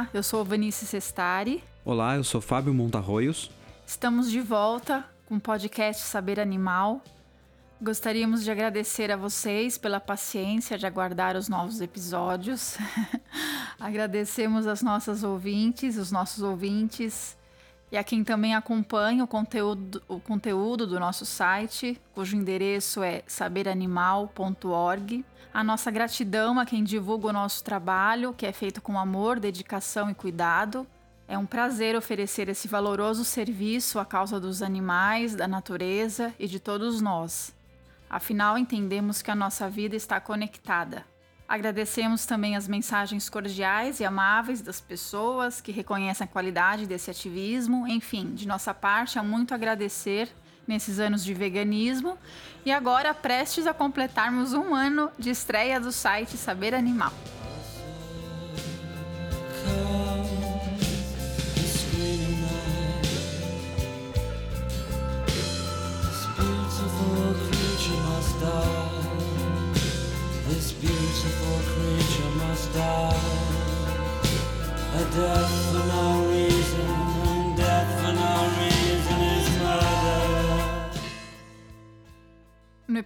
Olá, eu sou Vanice Sestari. Olá, eu sou Fábio Montarroios. Estamos de volta com o podcast Saber Animal. Gostaríamos de agradecer a vocês pela paciência de aguardar os novos episódios. Agradecemos as nossas ouvintes, os nossos ouvintes e a quem também acompanha o conteúdo, o conteúdo do nosso site, cujo endereço é saberanimal.org. A nossa gratidão a quem divulga o nosso trabalho, que é feito com amor, dedicação e cuidado. É um prazer oferecer esse valoroso serviço à causa dos animais, da natureza e de todos nós. Afinal, entendemos que a nossa vida está conectada. Agradecemos também as mensagens cordiais e amáveis das pessoas que reconhecem a qualidade desse ativismo. Enfim, de nossa parte, há muito a agradecer nesses anos de veganismo e agora prestes a completarmos um ano de estreia do site Saber Animal.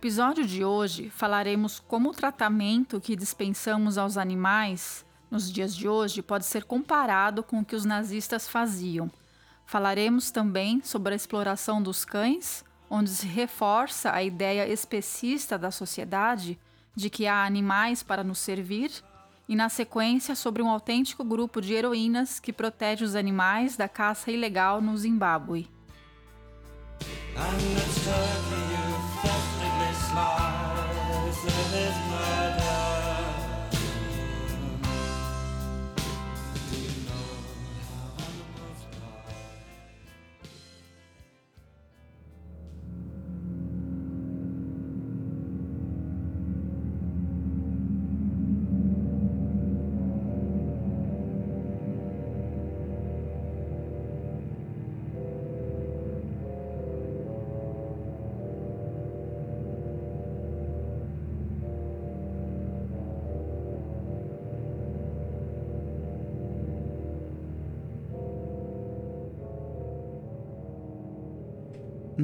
Episódio de hoje, falaremos como o tratamento que dispensamos aos animais nos dias de hoje pode ser comparado com o que os nazistas faziam. Falaremos também sobre a exploração dos cães, onde se reforça a ideia especista da sociedade de que há animais para nos servir, e na sequência sobre um autêntico grupo de heroínas que protege os animais da caça ilegal no Zimbábue. lies in his.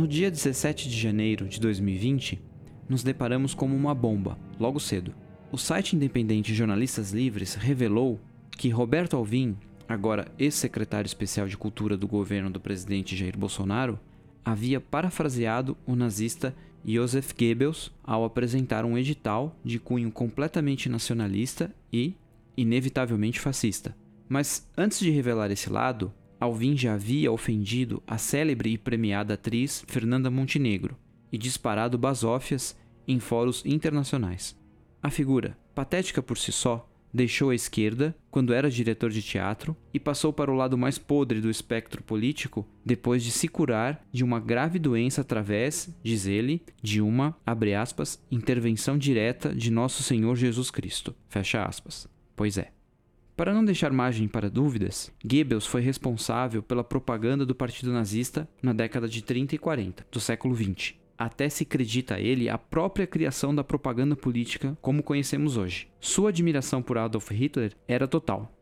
No dia 17 de janeiro de 2020, nos deparamos com uma bomba, logo cedo. O site independente Jornalistas Livres revelou que Roberto Alvim, agora ex-secretário especial de Cultura do governo do presidente Jair Bolsonaro, havia parafraseado o nazista Joseph Goebbels ao apresentar um edital de cunho completamente nacionalista e, inevitavelmente, fascista. Mas antes de revelar esse lado, Alvin já havia ofendido a célebre e premiada atriz Fernanda Montenegro e disparado basófias em fóruns internacionais. A figura, patética por si só, deixou a esquerda quando era diretor de teatro e passou para o lado mais podre do espectro político depois de se curar de uma grave doença através, diz ele, de uma, abre aspas, intervenção direta de nosso Senhor Jesus Cristo. Fecha aspas. Pois é. Para não deixar margem para dúvidas, Goebbels foi responsável pela propaganda do Partido Nazista na década de 30 e 40 do século 20. Até se acredita a ele a própria criação da propaganda política como conhecemos hoje. Sua admiração por Adolf Hitler era total.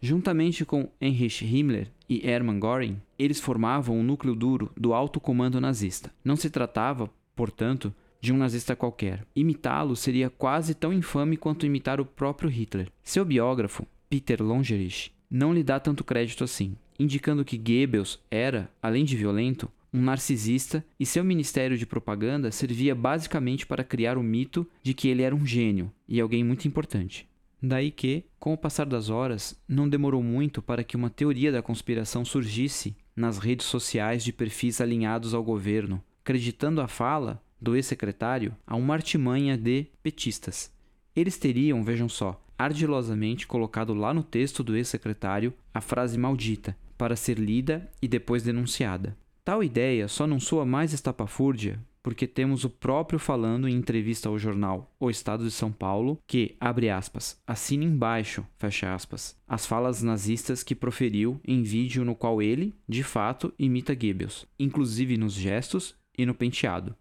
Juntamente com Heinrich Himmler e Hermann Göring, eles formavam o núcleo duro do alto comando nazista. Não se tratava, portanto, de um nazista qualquer. Imitá-lo seria quase tão infame quanto imitar o próprio Hitler. Seu biógrafo, Peter Longerich não lhe dá tanto crédito assim, indicando que Goebbels era, além de violento, um narcisista e seu ministério de propaganda servia basicamente para criar o mito de que ele era um gênio e alguém muito importante. Daí que, com o passar das horas, não demorou muito para que uma teoria da conspiração surgisse nas redes sociais de perfis alinhados ao governo, acreditando a fala do ex-secretário a uma artimanha de petistas. Eles teriam, vejam só, ardilosamente colocado lá no texto do ex-secretário a frase maldita, para ser lida e depois denunciada. Tal ideia só não soa mais estapafúrdia porque temos o próprio falando em entrevista ao jornal O Estado de São Paulo que, abre aspas, assina embaixo, fecha aspas, as falas nazistas que proferiu em vídeo no qual ele, de fato, imita Goebbels, inclusive nos gestos e no penteado.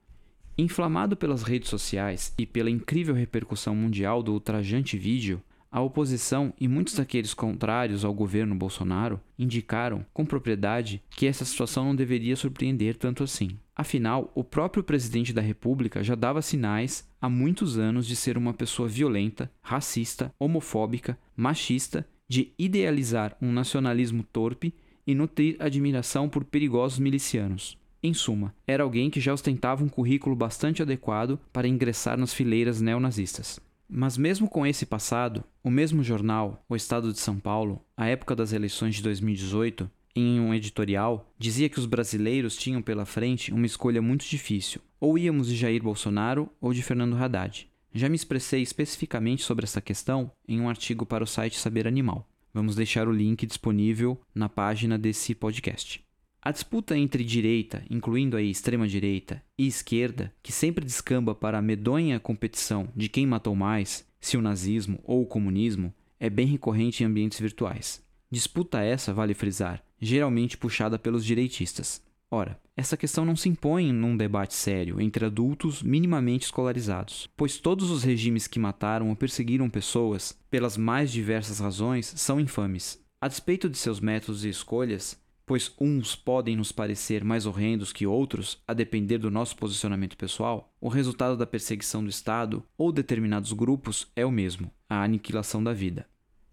Inflamado pelas redes sociais e pela incrível repercussão mundial do ultrajante vídeo, a oposição e muitos daqueles contrários ao governo Bolsonaro indicaram com propriedade que essa situação não deveria surpreender tanto assim. Afinal, o próprio presidente da República já dava sinais há muitos anos de ser uma pessoa violenta, racista, homofóbica, machista, de idealizar um nacionalismo torpe e nutrir admiração por perigosos milicianos. Em suma, era alguém que já ostentava um currículo bastante adequado para ingressar nas fileiras neonazistas. Mas mesmo com esse passado, o mesmo jornal, O Estado de São Paulo, à época das eleições de 2018, em um editorial, dizia que os brasileiros tinham pela frente uma escolha muito difícil: ou íamos de Jair Bolsonaro ou de Fernando Haddad. Já me expressei especificamente sobre essa questão em um artigo para o site Saber Animal. Vamos deixar o link disponível na página desse podcast. A disputa entre direita, incluindo aí extrema-direita, e esquerda, que sempre descamba para a medonha competição de quem matou mais, se o nazismo ou o comunismo, é bem recorrente em ambientes virtuais. Disputa essa, vale frisar, geralmente puxada pelos direitistas. Ora, essa questão não se impõe num debate sério entre adultos minimamente escolarizados, pois todos os regimes que mataram ou perseguiram pessoas, pelas mais diversas razões, são infames. A despeito de seus métodos e escolhas, pois uns podem nos parecer mais horrendos que outros, a depender do nosso posicionamento pessoal, o resultado da perseguição do Estado ou determinados grupos é o mesmo: a aniquilação da vida.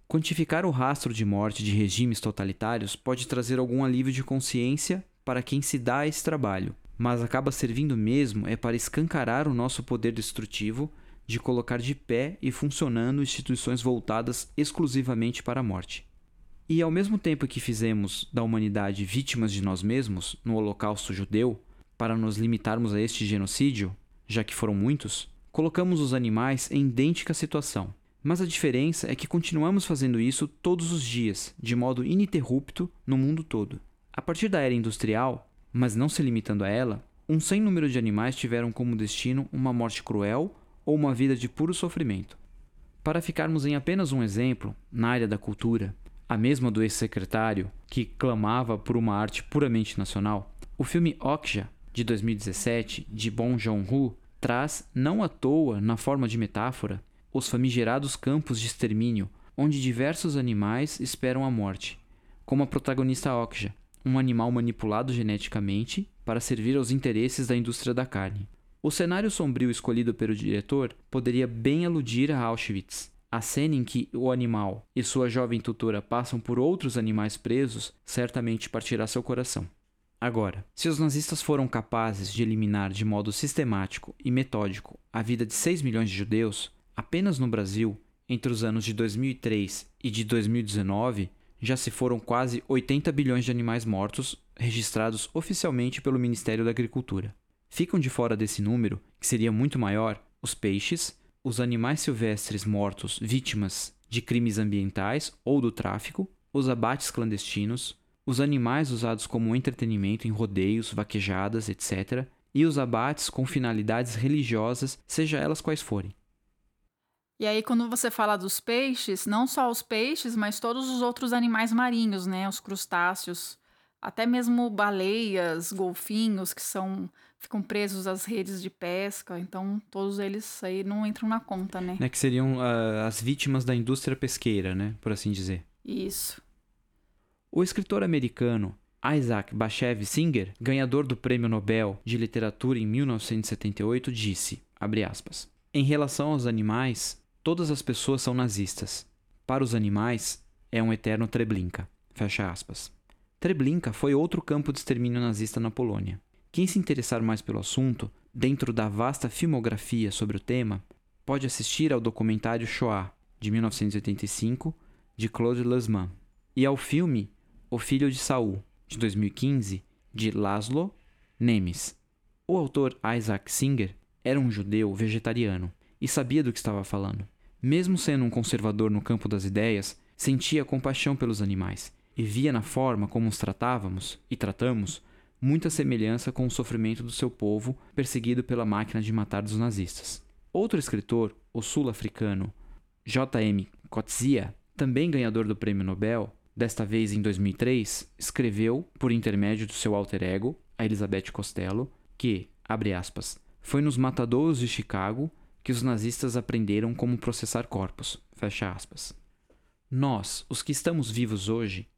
Quantificar o rastro de morte de regimes totalitários pode trazer algum alívio de consciência para quem se dá a esse trabalho, mas acaba servindo mesmo é para escancarar o nosso poder destrutivo de colocar de pé e funcionando instituições voltadas exclusivamente para a morte. E ao mesmo tempo que fizemos da humanidade vítimas de nós mesmos no Holocausto Judeu, para nos limitarmos a este genocídio, já que foram muitos, colocamos os animais em idêntica situação. Mas a diferença é que continuamos fazendo isso todos os dias, de modo ininterrupto, no mundo todo. A partir da era industrial, mas não se limitando a ela, um sem número de animais tiveram como destino uma morte cruel ou uma vida de puro sofrimento. Para ficarmos em apenas um exemplo, na área da cultura, a mesma do ex-secretário, que clamava por uma arte puramente nacional, o filme Okja, de 2017, de Bong Joon-ho, traz, não à toa, na forma de metáfora, os famigerados campos de extermínio, onde diversos animais esperam a morte, como a protagonista Okja, um animal manipulado geneticamente para servir aos interesses da indústria da carne. O cenário sombrio escolhido pelo diretor poderia bem aludir a Auschwitz, a cena em que o animal e sua jovem tutora passam por outros animais presos certamente partirá seu coração. Agora, se os nazistas foram capazes de eliminar de modo sistemático e metódico a vida de 6 milhões de judeus, apenas no Brasil, entre os anos de 2003 e de 2019, já se foram quase 80 bilhões de animais mortos registrados oficialmente pelo Ministério da Agricultura. Ficam de fora desse número, que seria muito maior, os peixes, os animais silvestres mortos vítimas de crimes ambientais ou do tráfico, os abates clandestinos, os animais usados como entretenimento em rodeios, vaquejadas, etc., e os abates com finalidades religiosas, seja elas quais forem. E aí, quando você fala dos peixes, não só os peixes, mas todos os outros animais marinhos, né? Os crustáceos, até mesmo baleias, golfinhos, que são ficam presos às redes de pesca, então todos eles aí não entram na conta, né? É que seriam uh, as vítimas da indústria pesqueira, né? Por assim dizer. Isso. O escritor americano Isaac Bashevis Singer, ganhador do Prêmio Nobel de Literatura em 1978, disse, aspas, em relação aos animais, todas as pessoas são nazistas. Para os animais, é um eterno Treblinka. Fecha aspas. Treblinka foi outro campo de extermínio nazista na Polônia. Quem se interessar mais pelo assunto, dentro da vasta filmografia sobre o tema, pode assistir ao documentário Shoah, de 1985, de Claude Lanzmann, e ao filme O Filho de Saul, de 2015, de Laszlo Nemes. O autor Isaac Singer era um judeu vegetariano e sabia do que estava falando. Mesmo sendo um conservador no campo das ideias, sentia compaixão pelos animais e via na forma como os tratávamos e tratamos muita semelhança com o sofrimento do seu povo perseguido pela máquina de matar dos nazistas. Outro escritor, o sul-africano J.M. Coetzee, também ganhador do Prêmio Nobel, desta vez em 2003, escreveu, por intermédio do seu alter ego, a Elizabeth Costello, que, abre aspas, foi nos matadouros de Chicago que os nazistas aprenderam como processar corpos, Fecha aspas. Nós, os que estamos vivos hoje,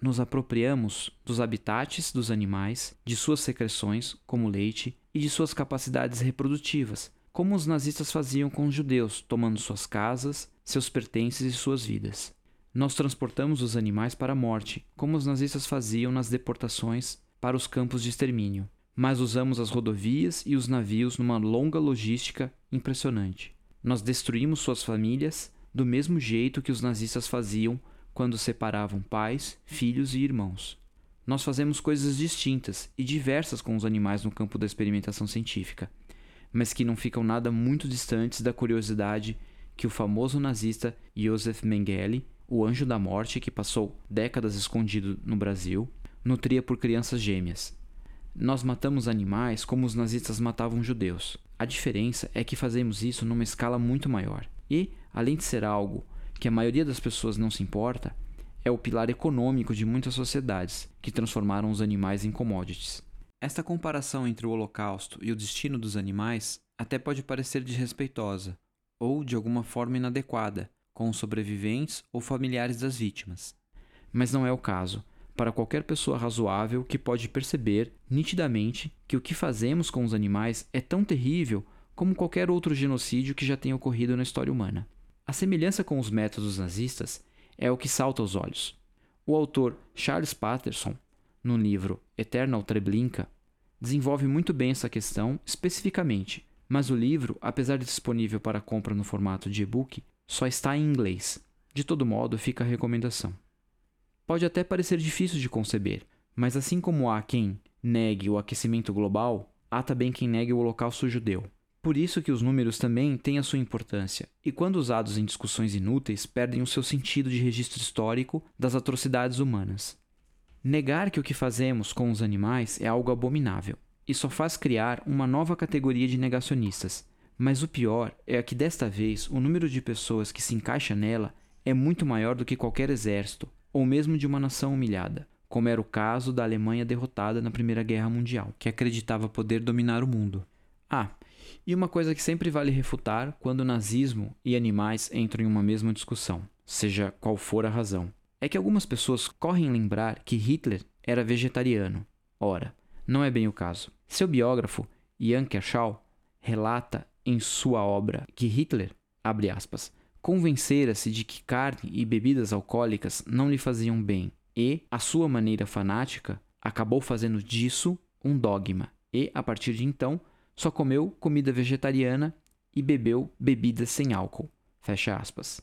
nos apropriamos dos habitats dos animais, de suas secreções, como leite, e de suas capacidades reprodutivas, como os nazistas faziam com os judeus, tomando suas casas, seus pertences e suas vidas. Nós transportamos os animais para a morte, como os nazistas faziam nas deportações para os campos de extermínio, mas usamos as rodovias e os navios numa longa logística impressionante. Nós destruímos suas famílias do mesmo jeito que os nazistas faziam quando separavam pais, filhos e irmãos. Nós fazemos coisas distintas e diversas com os animais no campo da experimentação científica, mas que não ficam nada muito distantes da curiosidade que o famoso nazista Josef Mengele, o anjo da morte que passou décadas escondido no Brasil, nutria por crianças gêmeas. Nós matamos animais como os nazistas matavam judeus. A diferença é que fazemos isso numa escala muito maior. E, além de ser algo que a maioria das pessoas não se importa, é o pilar econômico de muitas sociedades que transformaram os animais em commodities. Esta comparação entre o Holocausto e o destino dos animais até pode parecer desrespeitosa ou de alguma forma inadequada com os sobreviventes ou familiares das vítimas. Mas não é o caso para qualquer pessoa razoável que pode perceber nitidamente que o que fazemos com os animais é tão terrível como qualquer outro genocídio que já tenha ocorrido na história humana. A semelhança com os métodos nazistas é o que salta aos olhos. O autor Charles Patterson, no livro Eternal Treblinka, desenvolve muito bem essa questão especificamente, mas o livro, apesar de disponível para compra no formato de e-book, só está em inglês. De todo modo, fica a recomendação. Pode até parecer difícil de conceber, mas assim como há quem negue o aquecimento global, há também quem negue o holocausto judeu. Por isso que os números também têm a sua importância, e quando usados em discussões inúteis, perdem o seu sentido de registro histórico das atrocidades humanas. Negar que o que fazemos com os animais é algo abominável, e só faz criar uma nova categoria de negacionistas. Mas o pior é que desta vez o número de pessoas que se encaixa nela é muito maior do que qualquer exército, ou mesmo de uma nação humilhada, como era o caso da Alemanha derrotada na Primeira Guerra Mundial, que acreditava poder dominar o mundo. Ah, e uma coisa que sempre vale refutar quando nazismo e animais entram em uma mesma discussão, seja qual for a razão, é que algumas pessoas correm lembrar que Hitler era vegetariano. Ora, não é bem o caso. Seu biógrafo, Jan Kershaw, relata em sua obra que Hitler, abre aspas, convencera-se de que carne e bebidas alcoólicas não lhe faziam bem e, à sua maneira fanática, acabou fazendo disso um dogma e, a partir de então, só comeu comida vegetariana e bebeu bebidas sem álcool. Fecha aspas.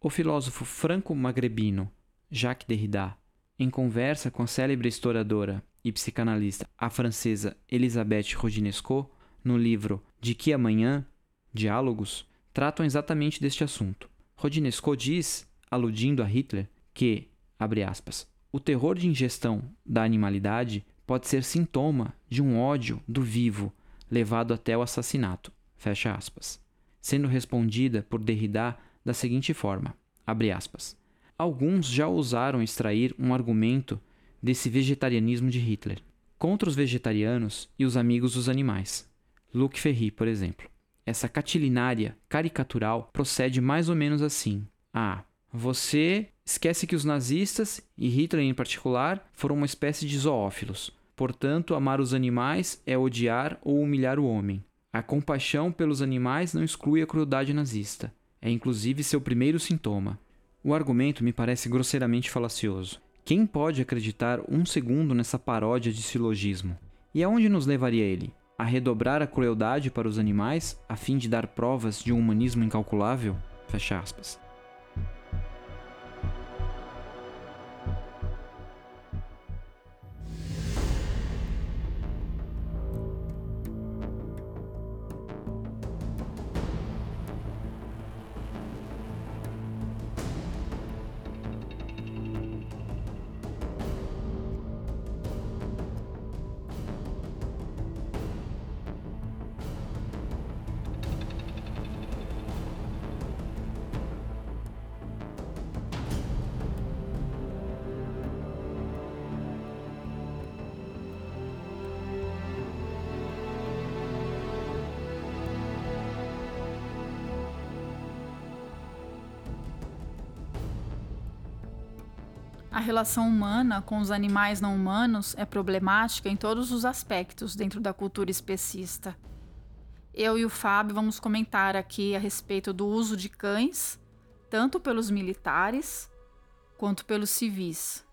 O filósofo franco-magrebino Jacques Derrida, em conversa com a célebre historiadora e psicanalista a francesa Elisabeth Rodinesco, no livro De que amanhã, Diálogos, tratam exatamente deste assunto. Rodinesco diz, aludindo a Hitler, que, abre aspas, o terror de ingestão da animalidade pode ser sintoma de um ódio do vivo levado até o assassinato. Fecha aspas. Sendo respondida por Derrida da seguinte forma: abre aspas. Alguns já ousaram extrair um argumento desse vegetarianismo de Hitler contra os vegetarianos e os amigos dos animais. Luc Ferry, por exemplo. Essa catilinária caricatural procede mais ou menos assim: Ah, você esquece que os nazistas, e Hitler em particular, foram uma espécie de zoófilos. Portanto, amar os animais é odiar ou humilhar o homem. A compaixão pelos animais não exclui a crueldade nazista. É inclusive seu primeiro sintoma. O argumento me parece grosseiramente falacioso. Quem pode acreditar um segundo nessa paródia de silogismo? E aonde nos levaria ele? A redobrar a crueldade para os animais a fim de dar provas de um humanismo incalculável? Fecha aspas. Relação humana com os animais não humanos é problemática em todos os aspectos dentro da cultura especista. Eu e o Fábio vamos comentar aqui a respeito do uso de cães, tanto pelos militares quanto pelos civis.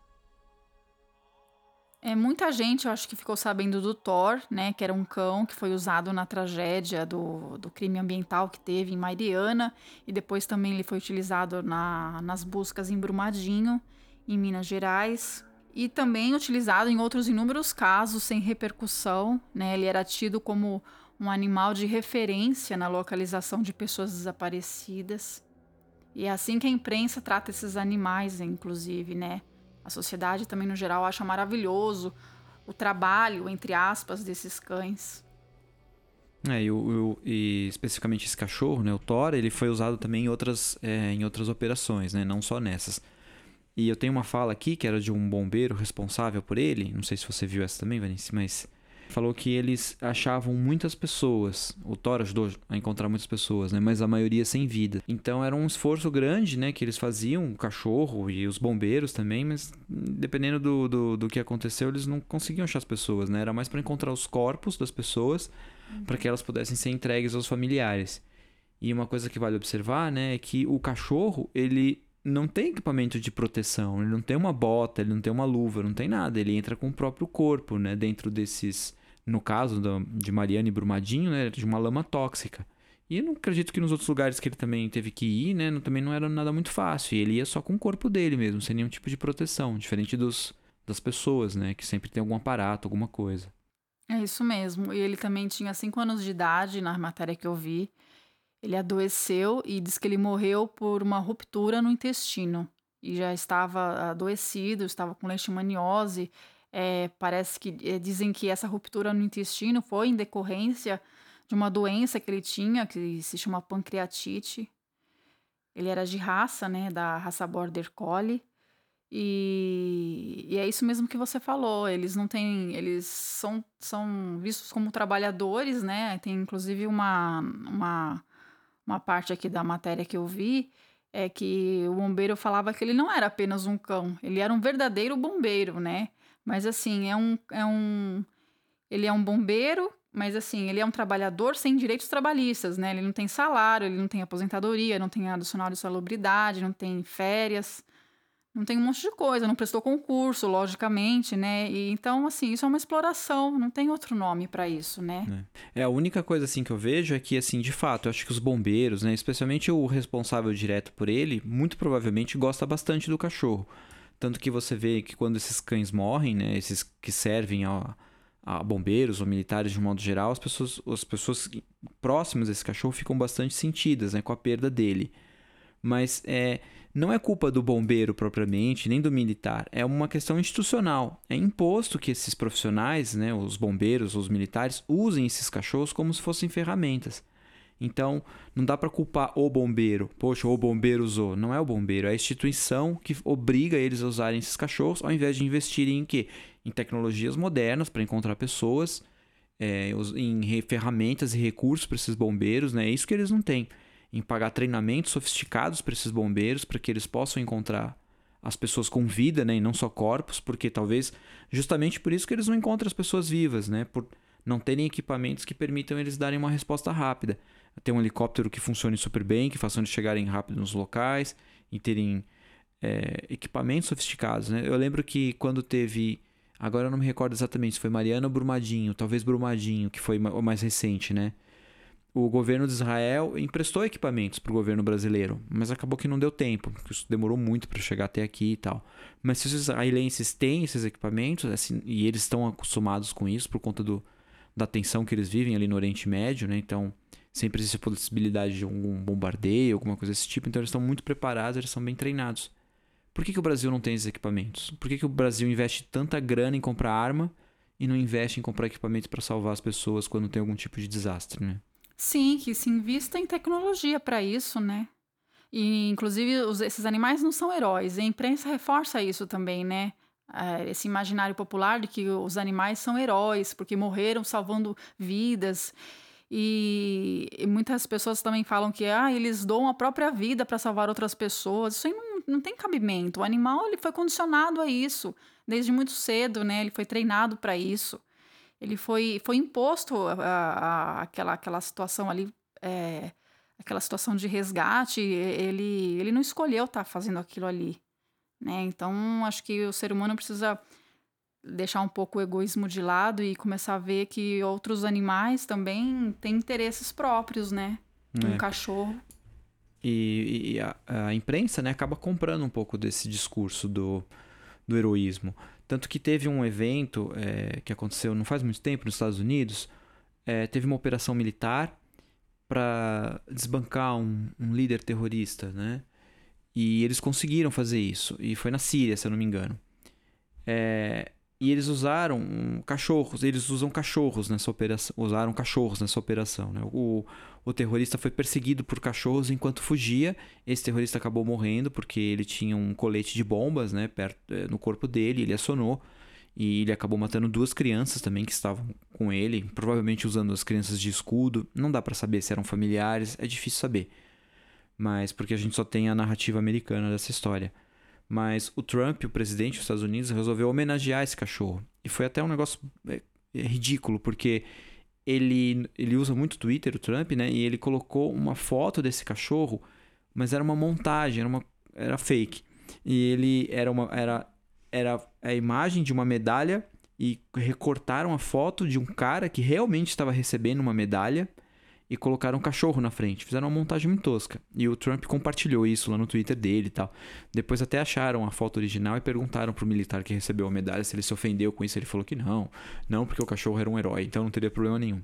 É, muita gente, eu acho que ficou sabendo do Thor, né, que era um cão que foi usado na tragédia do, do crime ambiental que teve em Mariana, e depois também ele foi utilizado na, nas buscas em Brumadinho, em Minas Gerais, e também utilizado em outros inúmeros casos sem repercussão. Né, ele era tido como um animal de referência na localização de pessoas desaparecidas. E é assim que a imprensa trata esses animais, inclusive, né? A sociedade também, no geral, acha maravilhoso o trabalho, entre aspas, desses cães. É, e, e, especificamente esse cachorro, né, o Thor, ele foi usado também em outras, é, em outras operações, né, não só nessas. E eu tenho uma fala aqui que era de um bombeiro responsável por ele, não sei se você viu essa também, Vanice, mas falou que eles achavam muitas pessoas. O Thor ajudou a encontrar muitas pessoas, né? Mas a maioria sem vida. Então era um esforço grande, né? Que eles faziam, o cachorro e os bombeiros também, mas dependendo do, do, do que aconteceu, eles não conseguiam achar as pessoas, né? Era mais para encontrar os corpos das pessoas para que elas pudessem ser entregues aos familiares. E uma coisa que vale observar, né, é que o cachorro, ele não tem equipamento de proteção, ele não tem uma bota, ele não tem uma luva, não tem nada, ele entra com o próprio corpo, né, dentro desses no caso do, de Mariana e Brumadinho, né, de uma lama tóxica. E eu não acredito que nos outros lugares que ele também teve que ir, né, também não era nada muito fácil. E ele ia só com o corpo dele mesmo, sem nenhum tipo de proteção, diferente dos, das pessoas, né, que sempre tem algum aparato, alguma coisa. É isso mesmo. E ele também tinha 5 anos de idade, na matéria que eu vi. Ele adoeceu e diz que ele morreu por uma ruptura no intestino. E já estava adoecido, estava com leishmaniose é, parece que é, dizem que essa ruptura no intestino foi em decorrência de uma doença que ele tinha, que se chama pancreatite. Ele era de raça, né, da raça Border Collie. E, e, é isso mesmo que você falou. Eles não têm. Eles são, são vistos como trabalhadores, né? Tem inclusive uma, uma, uma parte aqui da matéria que eu vi. É que o bombeiro falava que ele não era apenas um cão, ele era um verdadeiro bombeiro, né? Mas assim, é um, é um. Ele é um bombeiro, mas assim, ele é um trabalhador sem direitos trabalhistas, né? Ele não tem salário, ele não tem aposentadoria, não tem adicional de salubridade, não tem férias, não tem um monte de coisa, não prestou concurso, logicamente, né? E então, assim, isso é uma exploração, não tem outro nome para isso, né? É. é. a única coisa assim que eu vejo é que, assim, de fato, eu acho que os bombeiros, né, especialmente o responsável direto por ele, muito provavelmente gosta bastante do cachorro. Tanto que você vê que quando esses cães morrem, né, esses que servem a, a bombeiros ou militares de um modo geral, as pessoas, as pessoas próximas desse cachorro ficam bastante sentidas né, com a perda dele. Mas é, não é culpa do bombeiro propriamente, nem do militar. É uma questão institucional. É imposto que esses profissionais, né, os bombeiros, os militares, usem esses cachorros como se fossem ferramentas. Então, não dá para culpar o bombeiro. Poxa, o bombeiro usou. Não é o bombeiro, é a instituição que obriga eles a usarem esses cachorros, ao invés de investirem em quê? Em tecnologias modernas para encontrar pessoas, é, em ferramentas e recursos para esses bombeiros, né? É isso que eles não têm. Em pagar treinamentos sofisticados para esses bombeiros, para que eles possam encontrar as pessoas com vida, né? E não só corpos, porque talvez justamente por isso que eles não encontram as pessoas vivas, né? Por não terem equipamentos que permitam eles darem uma resposta rápida ter um helicóptero que funcione super bem, que faça eles chegarem rápido nos locais e terem é, equipamentos sofisticados. Né? Eu lembro que quando teve. Agora eu não me recordo exatamente se foi Mariana ou Brumadinho, talvez Brumadinho, que foi o mais recente, né? O governo de Israel emprestou equipamentos para o governo brasileiro, mas acabou que não deu tempo, porque isso demorou muito para chegar até aqui e tal. Mas se os israelenses têm esses equipamentos, assim, e eles estão acostumados com isso por conta do, da tensão que eles vivem ali no Oriente Médio, né? Então, sempre existe a possibilidade de um bombardeio, alguma coisa desse tipo. Então eles estão muito preparados, eles são bem treinados. Por que, que o Brasil não tem esses equipamentos? Por que, que o Brasil investe tanta grana em comprar arma e não investe em comprar equipamentos para salvar as pessoas quando tem algum tipo de desastre, né? Sim, que se invista em tecnologia para isso, né? E, inclusive, os, esses animais não são heróis. A imprensa reforça isso também, né? É, esse imaginário popular de que os animais são heróis porque morreram salvando vidas. E, e, muitas pessoas também falam que ah, eles doam a própria vida para salvar outras pessoas. Isso aí não, não tem cabimento. O animal ele foi condicionado a isso desde muito cedo, né? Ele foi treinado para isso. Ele foi, foi imposto a, a, aquela, aquela situação ali, é, aquela situação de resgate. Ele, ele não escolheu estar tá fazendo aquilo ali, né? Então acho que o ser humano precisa deixar um pouco o egoísmo de lado e começar a ver que outros animais também têm interesses próprios, né? Um é. cachorro. E, e a, a, imprensa né, acaba comprando um pouco desse discurso do, do heroísmo. Tanto que teve um evento é, que aconteceu não faz muito tempo nos Estados Unidos, é, teve uma operação militar para desbancar um, um, líder terrorista, né? E eles conseguiram fazer isso. E foi na Síria, se eu não me engano. É, e eles usaram cachorros, eles usam cachorros nessa operação, usaram cachorros nessa operação. Né? O, o terrorista foi perseguido por cachorros enquanto fugia. Esse terrorista acabou morrendo porque ele tinha um colete de bombas né, perto, eh, no corpo dele, ele acionou. E ele acabou matando duas crianças também que estavam com ele, provavelmente usando as crianças de escudo. Não dá para saber se eram familiares, é difícil saber. Mas porque a gente só tem a narrativa americana dessa história. Mas o Trump, o presidente dos Estados Unidos, resolveu homenagear esse cachorro. E foi até um negócio é ridículo, porque ele, ele usa muito Twitter, o Trump, né? E ele colocou uma foto desse cachorro, mas era uma montagem, era, uma, era fake. E ele era uma era, era a imagem de uma medalha e recortaram a foto de um cara que realmente estava recebendo uma medalha e colocaram um cachorro na frente. Fizeram uma montagem muito tosca. E o Trump compartilhou isso lá no Twitter dele e tal. Depois até acharam a foto original e perguntaram pro militar que recebeu a medalha se ele se ofendeu com isso. Ele falou que não. Não, porque o cachorro era um herói, então não teria problema nenhum.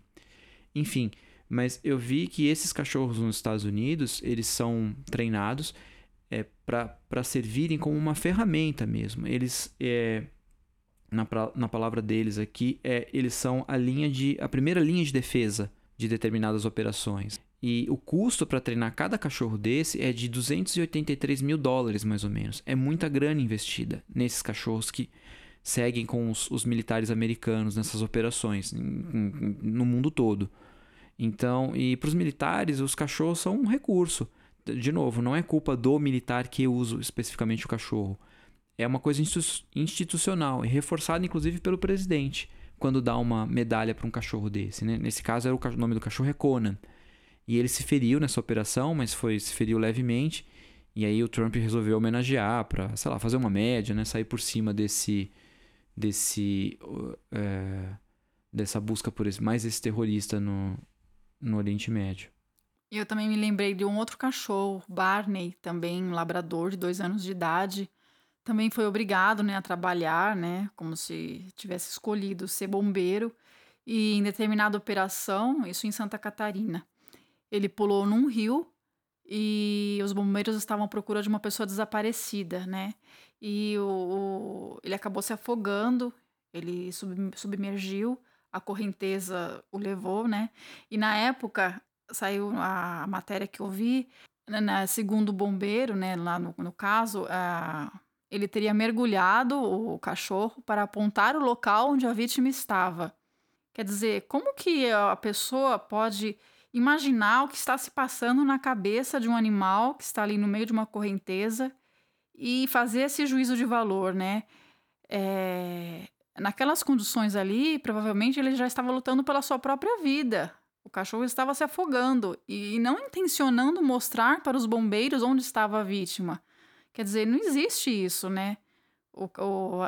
Enfim, mas eu vi que esses cachorros nos Estados Unidos, eles são treinados é, para servirem como uma ferramenta mesmo. Eles... É, na, na palavra deles aqui, é, eles são a linha de a primeira linha de defesa de determinadas operações. E o custo para treinar cada cachorro desse é de 283 mil dólares, mais ou menos. É muita grana investida nesses cachorros que seguem com os, os militares americanos nessas operações em, em, no mundo todo. Então, e para os militares, os cachorros são um recurso. De novo, não é culpa do militar que usa especificamente o cachorro. É uma coisa institucional e reforçada, inclusive, pelo presidente quando dá uma medalha para um cachorro desse. Né? Nesse caso, era o, nome do cachorro é Conan. E ele se feriu nessa operação, mas foi se feriu levemente. E aí o Trump resolveu homenagear para, sei lá, fazer uma média, né? Sair por cima desse, desse, é, dessa busca por esse, mais esse terrorista no, no Oriente Médio. Eu também me lembrei de um outro cachorro, Barney, também um labrador de dois anos de idade, também foi obrigado, né, a trabalhar, né, como se tivesse escolhido ser bombeiro. E em determinada operação, isso em Santa Catarina, ele pulou num rio e os bombeiros estavam à procura de uma pessoa desaparecida, né? E o, o ele acabou se afogando, ele sub, submergiu, a correnteza o levou, né? E na época saiu a matéria que eu vi, né, segundo o bombeiro, né, lá no, no caso, a ele teria mergulhado o cachorro para apontar o local onde a vítima estava. Quer dizer, como que a pessoa pode imaginar o que está se passando na cabeça de um animal que está ali no meio de uma correnteza e fazer esse juízo de valor, né? É... Naquelas condições ali, provavelmente ele já estava lutando pela sua própria vida. O cachorro estava se afogando e não intencionando mostrar para os bombeiros onde estava a vítima. Quer dizer, não existe isso, né? O, o,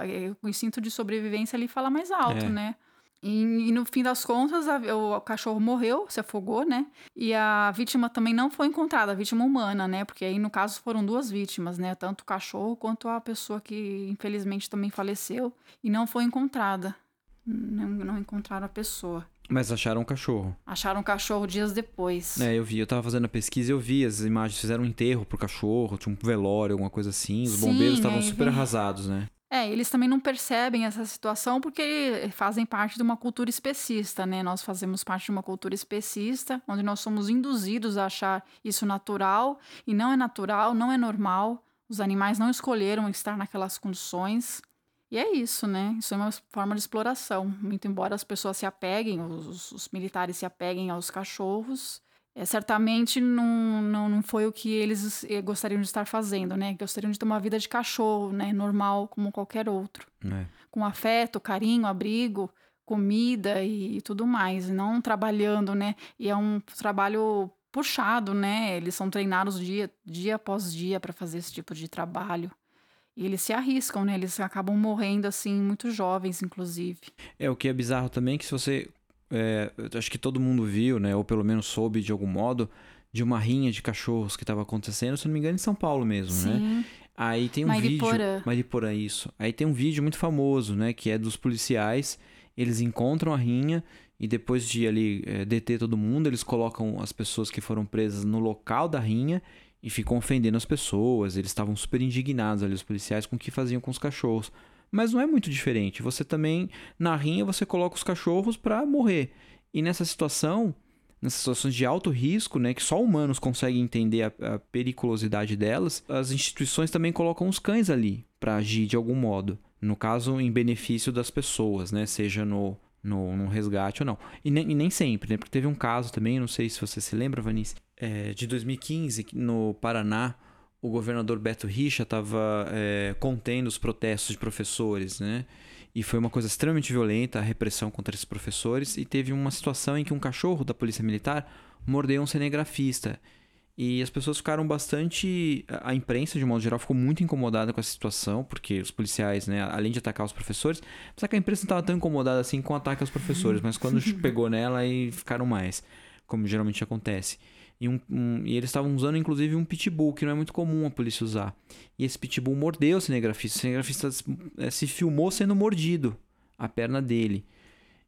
o instinto de sobrevivência ali fala mais alto, é. né? E, e, no fim das contas, a, o, o, cachorro morreu, se afogou, né? E a vítima também não foi encontrada, a vítima humana, né? Porque aí, no caso, foram duas vítimas, né? Tanto o cachorro quanto a pessoa que, infelizmente, também faleceu e não foi encontrada. Não, não encontraram a pessoa. Mas acharam um cachorro. Acharam um cachorro dias depois. É, eu vi. Eu tava fazendo a pesquisa e eu vi as imagens. Fizeram um enterro pro cachorro, tinha um velório, alguma coisa assim. Os Sim, bombeiros estavam super arrasados, né? É, eles também não percebem essa situação porque fazem parte de uma cultura especista, né? Nós fazemos parte de uma cultura especista, onde nós somos induzidos a achar isso natural e não é natural, não é normal. Os animais não escolheram estar naquelas condições. E é isso, né? Isso é uma forma de exploração. Muito embora as pessoas se apeguem, os, os militares se apeguem aos cachorros, é, certamente não, não, não foi o que eles eh, gostariam de estar fazendo, né? Gostariam de ter uma vida de cachorro, né? Normal, como qualquer outro. É. Com afeto, carinho, abrigo, comida e tudo mais. Não trabalhando, né? E é um trabalho puxado, né? Eles são treinados dia, dia após dia para fazer esse tipo de trabalho. E eles se arriscam, né? Eles acabam morrendo, assim, muito jovens, inclusive. É, o que é bizarro também é que se você é, acho que todo mundo viu, né, ou pelo menos soube de algum modo, de uma rinha de cachorros que estava acontecendo, se não me engano, em São Paulo mesmo, né? Sim. né? Aí tem um Mariporã. vídeo. Mariporã, isso. Aí tem um vídeo muito famoso, né? Que é dos policiais. Eles encontram a rinha e depois de ali é, deter todo mundo, eles colocam as pessoas que foram presas no local da rinha e ficam ofendendo as pessoas. Eles estavam super indignados ali, os policiais, com o que faziam com os cachorros. Mas não é muito diferente. Você também, na rinha, você coloca os cachorros para morrer. E nessa situação, nessas situações de alto risco, né, que só humanos conseguem entender a, a periculosidade delas, as instituições também colocam os cães ali para agir de algum modo. No caso, em benefício das pessoas, né, seja no, no, no resgate ou não. E nem, e nem, sempre, né, porque teve um caso também, não sei se você se lembra, Vanice, é, de 2015, no Paraná, o governador Beto Richa estava é, contendo os protestos de professores, né? E foi uma coisa extremamente violenta a repressão contra esses professores. E teve uma situação em que um cachorro da polícia militar mordeu um cinegrafista. E as pessoas ficaram bastante. A imprensa, de modo geral, ficou muito incomodada com essa situação, porque os policiais, né, além de atacar os professores, apesar que a imprensa não estava tão incomodada assim com o ataque aos professores, mas quando pegou nela, aí ficaram mais, como geralmente acontece. E, um, um, e eles estavam usando inclusive um pitbull, que não é muito comum a polícia usar. E esse pitbull mordeu o cinegrafista. O cinegrafista é, se filmou sendo mordido a perna dele.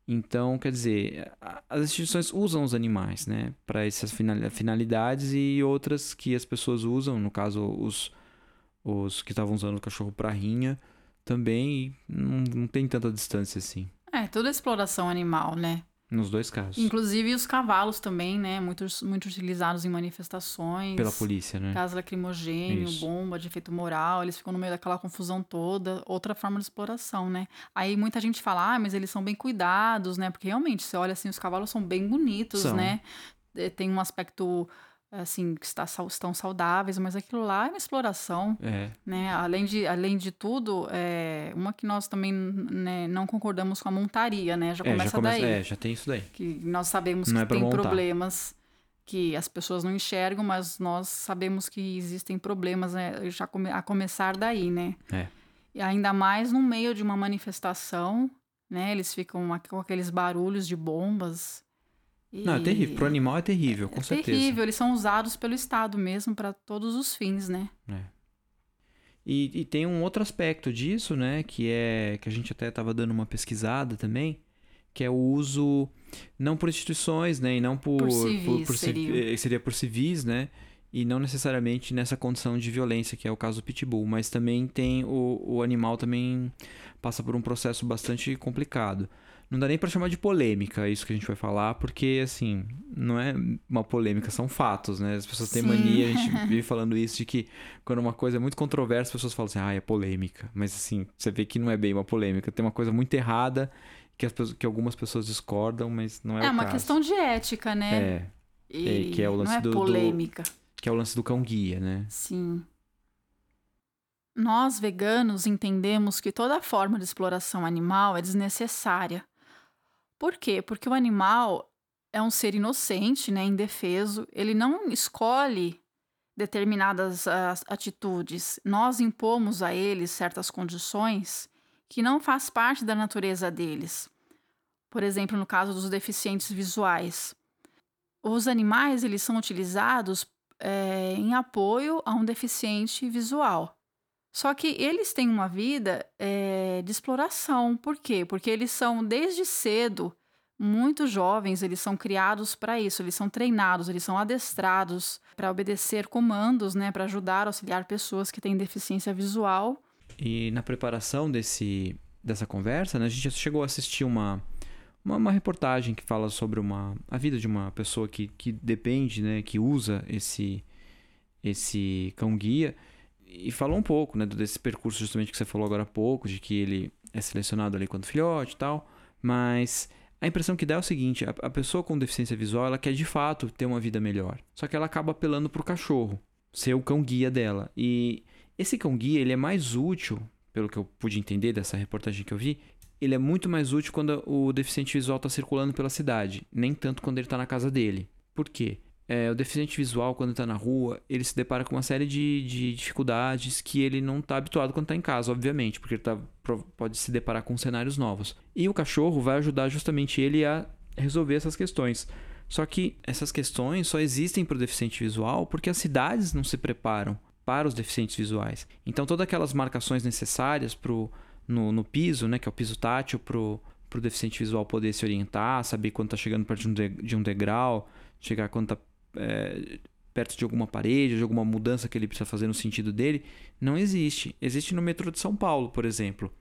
Então, quer dizer, as instituições usam os animais, né, para essas finalidades e outras que as pessoas usam, no caso os, os que estavam usando o cachorro para rinha, também não, não tem tanta distância assim. É, toda exploração animal, né? Nos dois casos. Inclusive os cavalos também, né? Muitos, muito utilizados em manifestações. Pela polícia, né? Gás lacrimogênio, Isso. bomba de efeito moral, eles ficam no meio daquela confusão toda. Outra forma de exploração, né? Aí muita gente fala, ah, mas eles são bem cuidados, né? Porque realmente, você olha assim, os cavalos são bem bonitos, são. né? Eh, tem um aspecto assim, que está, estão saudáveis, mas aquilo lá é uma exploração, é. né? Além de, além de tudo, é, uma que nós também né, não concordamos com a montaria, né? Já começa, é, já começa daí. É, já tem isso daí. Que nós sabemos não que é tem montar. problemas que as pessoas não enxergam, mas nós sabemos que existem problemas né, já come, a começar daí, né? É. E ainda mais no meio de uma manifestação, né? Eles ficam com aqueles barulhos de bombas, e... Não, é terrível. Pro animal é terrível, com é certeza. terrível. Eles são usados pelo Estado mesmo para todos os fins, né? É. E, e, tem um outro aspecto disso, né? Que é que a gente até estava dando uma pesquisada também, que é o uso não por instituições, né? E não por, por civis, por, por seria. Eh, seria por civis, né? E não necessariamente nessa condição de violência, que é o caso do pitbull, mas também tem o, o animal também passa por um processo bastante complicado. Não dá nem para chamar de polêmica isso que a gente vai falar, porque, assim, não é uma polêmica, são fatos, né? As pessoas têm Sim. mania, a gente vive falando isso, de que quando uma coisa é muito controversa, as pessoas falam assim, ah, é polêmica. Mas, assim, você vê que não é bem uma polêmica, tem uma coisa muito errada que, as, que algumas pessoas discordam, mas não é, é uma caso. questão de ética, né? É. E é, que é o lance não é do, polêmica. Do, que é o lance do cão guia, né? Sim. Nós, veganos, entendemos que toda forma de exploração animal é desnecessária por quê? Porque o animal é um ser inocente, né, indefeso, ele não escolhe determinadas uh, atitudes. Nós impomos a eles certas condições que não faz parte da natureza deles. Por exemplo, no caso dos deficientes visuais, os animais eles são utilizados é, em apoio a um deficiente visual. Só que eles têm uma vida é, de exploração. Por quê? Porque eles são, desde cedo, muito jovens, eles são criados para isso, eles são treinados, eles são adestrados para obedecer comandos, né, para ajudar, auxiliar pessoas que têm deficiência visual. E na preparação desse, dessa conversa, né, a gente chegou a assistir uma, uma, uma, reportagem que fala sobre uma, a vida de uma pessoa que, que depende, né, que usa esse, esse cão-guia e falou um pouco, né, desse percurso justamente que você falou agora há pouco, de que ele é selecionado ali quando filhote e tal, mas A impressão que dá é o seguinte: a, a pessoa com deficiência visual ela quer de fato ter uma vida melhor. Só que ela acaba apelando pro cachorro, ser o cão guia dela. E esse cão guia ele é mais útil, pelo que eu pude entender dessa reportagem que eu vi, ele é muito mais útil quando o deficiente visual está circulando pela cidade, nem tanto quando ele está na casa dele. Por quê? É, o deficiente visual, quando está na rua, ele se depara com uma série de, de dificuldades que ele não está habituado quando está em casa, obviamente, porque ele tá, pode se deparar com cenários novos. E o cachorro vai ajudar justamente ele a resolver essas questões. Só que essas questões só existem para o deficiente visual porque as cidades não se preparam para os deficientes visuais. Então, todas aquelas marcações necessárias pro, no, no piso, né, que é o piso tátil, para o deficiente visual poder se orientar, saber quando está chegando perto de um, de, de um degrau, chegar quando está é, perto de alguma parede, de alguma mudança que ele precisa fazer no sentido dele, não existe. Existe no metrô de São Paulo, por exemplo.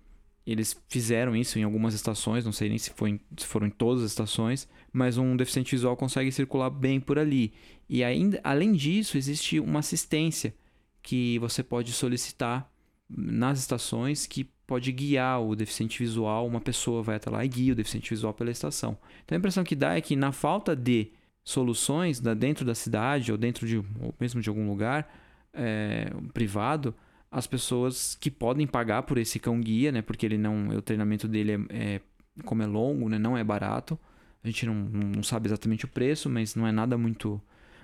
Eles fizeram isso em algumas estações, não sei nem se, foi em, se foram em todas as estações, mas um deficiente visual consegue circular bem por ali. E ainda, além disso, existe uma assistência que você pode solicitar nas estações que pode guiar o deficiente visual, uma pessoa vai até lá e guia o deficiente visual pela estação. Então a impressão que dá é que na falta de soluções dentro da cidade ou dentro de ou mesmo de algum lugar é, privado, as pessoas que podem pagar por esse cão guia, né, porque ele não, o treinamento dele é, é como é longo, né, não é barato. A gente não, não sabe exatamente o preço, mas não é nada muito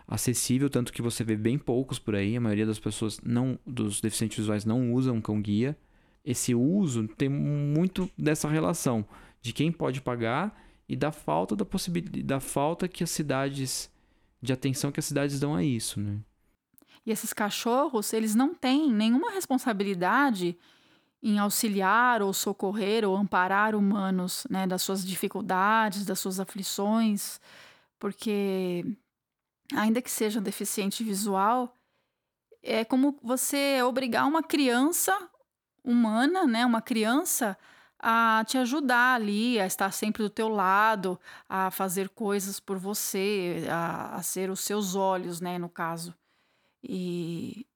acessível, tanto que você vê bem poucos por aí. A maioria das pessoas não, dos deficientes visuais não usam cão guia. Esse uso tem muito dessa relação de quem pode pagar e da falta da possibilidade, da falta que as cidades de atenção que as cidades dão a isso, né? E esses cachorros, eles não têm nenhuma responsabilidade em auxiliar ou socorrer ou amparar humanos, né, das suas dificuldades, das suas aflições, porque ainda que seja deficiente visual, é como você obrigar uma criança humana, né, uma criança a te ajudar ali, a estar sempre do teu lado, a fazer coisas por você, a, a ser os seus olhos, né, no caso. E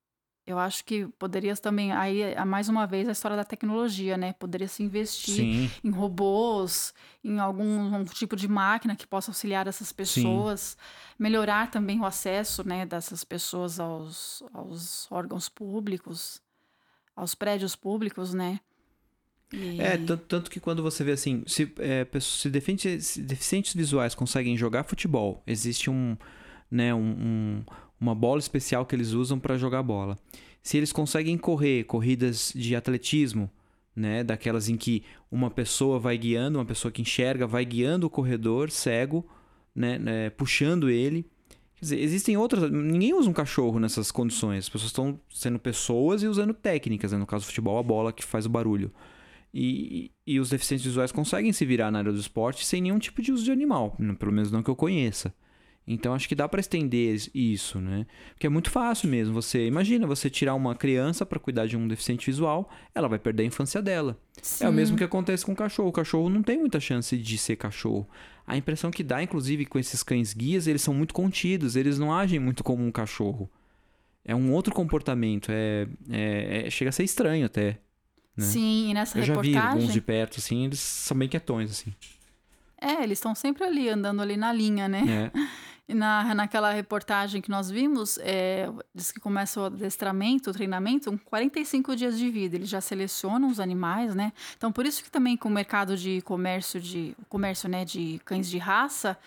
eu acho que poderia também, aí, mais uma vez, a história da tecnologia, né? Poderia se investir Sim. em robôs, em algum tipo de máquina que possa auxiliar essas pessoas, Sim. melhorar também o acesso, né, dessas pessoas aos, aos órgãos públicos, aos prédios públicos, né? E... É, tanto, tanto, que quando você vê assim, se, é, se, deficientes, se deficientes visuais conseguem jogar futebol, existe um, né, um, um uma bola especial que eles usam para jogar bola. Se eles conseguem correr corridas de atletismo, né, daquelas em que uma pessoa vai guiando, uma pessoa que enxerga vai guiando o corredor cego, né, né puxando ele. Quer dizer, existem outras. Ninguém usa um cachorro nessas condições. As pessoas estão sendo pessoas e usando técnicas, né? no caso do futebol, a bola que faz o barulho. E, e, os deficientes visuais conseguem se virar na área do esporte sem nenhum tipo de uso de animal, pelo menos não que eu conheça. Então acho que dá para estender isso, né? Porque é muito fácil mesmo. Você imagina você tirar uma criança para cuidar de um deficiente visual, ela vai perder a infância dela. Sim. É o mesmo que acontece com o cachorro. O cachorro não tem muita chance de ser cachorro. A impressão que dá, inclusive, com esses cães guias, eles são muito contidos. Eles não agem muito como um cachorro. É um outro comportamento. É, é, é chega a ser estranho até. Né? Sim, e nessa Eu reportagem... já vi alguns de perto, assim, eles são bem quietões, assim. É, eles estão sempre ali, andando ali na linha, né? É. na, naquela reportagem que nós vimos, é, diz que começa o adestramento, o treinamento, com 45 dias de vida. Eles já selecionam os animais, né? Então, por isso que também com o mercado de comércio de comércio, né, de cães de raça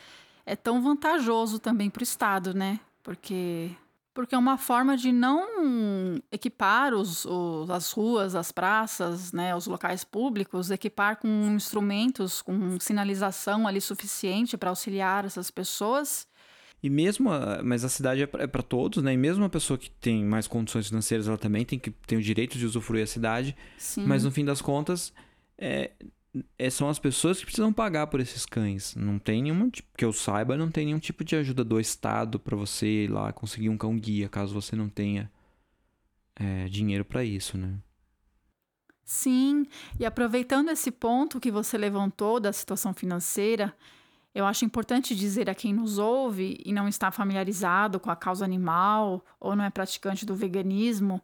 é tão vantajoso também para o Estado, né? Porque porque é uma forma de não equipar os, os, as ruas, as praças, né, os locais públicos, equipar com instrumentos, com sinalização ali suficiente para auxiliar essas pessoas e mesmo, a, mas a cidade é para é todos, né? E mesmo uma pessoa que tem mais condições financeiras, ela também tem que tem o direito de usufruir a cidade. Sim. Mas no fim das contas, é, é, são as pessoas que precisam pagar por esses cães. Não tem nenhum, que eu saiba, não tem nenhum tipo de ajuda do Estado para você ir lá conseguir um cão guia, caso você não tenha é, dinheiro para isso, né? Sim, e aproveitando esse ponto que você levantou da situação financeira, eu acho importante dizer a quem nos ouve e não está familiarizado com a causa animal ou não é praticante do veganismo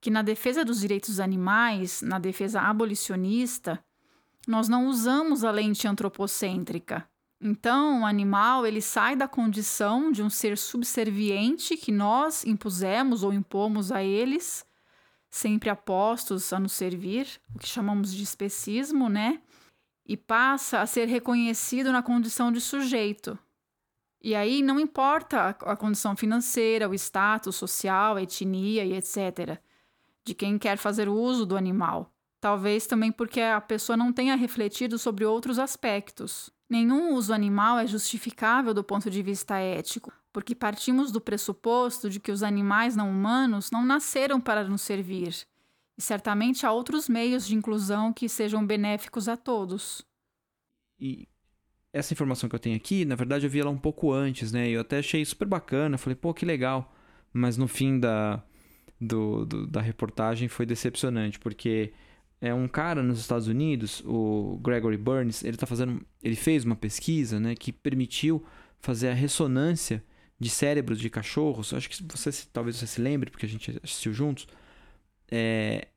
que na defesa dos direitos animais, na defesa abolicionista, nós não usamos a lente antropocêntrica. Então, o animal ele sai da condição de um ser subserviente que nós impusemos ou impomos a eles, sempre apostos a nos servir, o que chamamos de especismo, né? E passa a ser reconhecido na condição de sujeito. E aí não importa a condição financeira, o status social, a etnia e etc., de quem quer fazer uso do animal. Talvez também porque a pessoa não tenha refletido sobre outros aspectos. Nenhum uso animal é justificável do ponto de vista ético, porque partimos do pressuposto de que os animais não humanos não nasceram para nos servir, e certamente há outros meios de inclusão que sejam benéficos a todos. E essa informação que eu tenho aqui, na verdade eu vi ela um pouco antes, né? Eu até achei super bacana, falei, pô, que legal. Mas no fim da, do, do da reportagem foi decepcionante, porque é um cara nos Estados Unidos, o Gregory Burns, ele tá fazendo, ele fez uma pesquisa, né, que permitiu fazer a ressonância de cérebros de cachorros. Acho que você talvez você se lembre porque a gente assistiu juntos. É,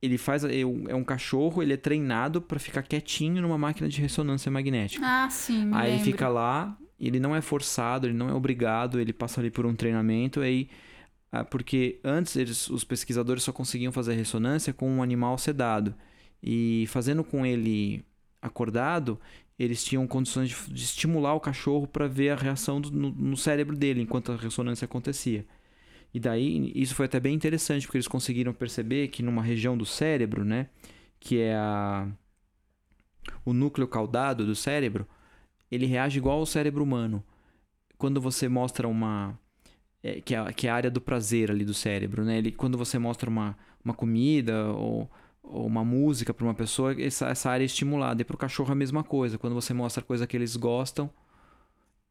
ele faz é um, é cachorro, ele é treinado para ficar quietinho numa máquina de ressonância magnética. Ah, sim. aí lembro. ele fica lá, ele não é forçado, ele não é obrigado, ele passa ali por um treinamento aí porque antes eles, os pesquisadores só conseguiam fazer ressonância com um animal sedado. E fazendo com ele acordado, eles tinham condições de, de estimular o cachorro para ver a reação do, no, no, cérebro dele enquanto a ressonância acontecia. E daí isso foi até bem interessante, porque eles conseguiram perceber que numa região do cérebro, né, que é a, o núcleo caudado do cérebro, ele reage igual ao cérebro humano. Quando você mostra uma é, que, é, que é a área do prazer ali do cérebro, né? Ele, quando você mostra uma, uma comida ou, ou uma música para uma pessoa, essa, essa área é estimulada. E para o cachorro é a mesma coisa. Quando você mostra coisa que eles gostam,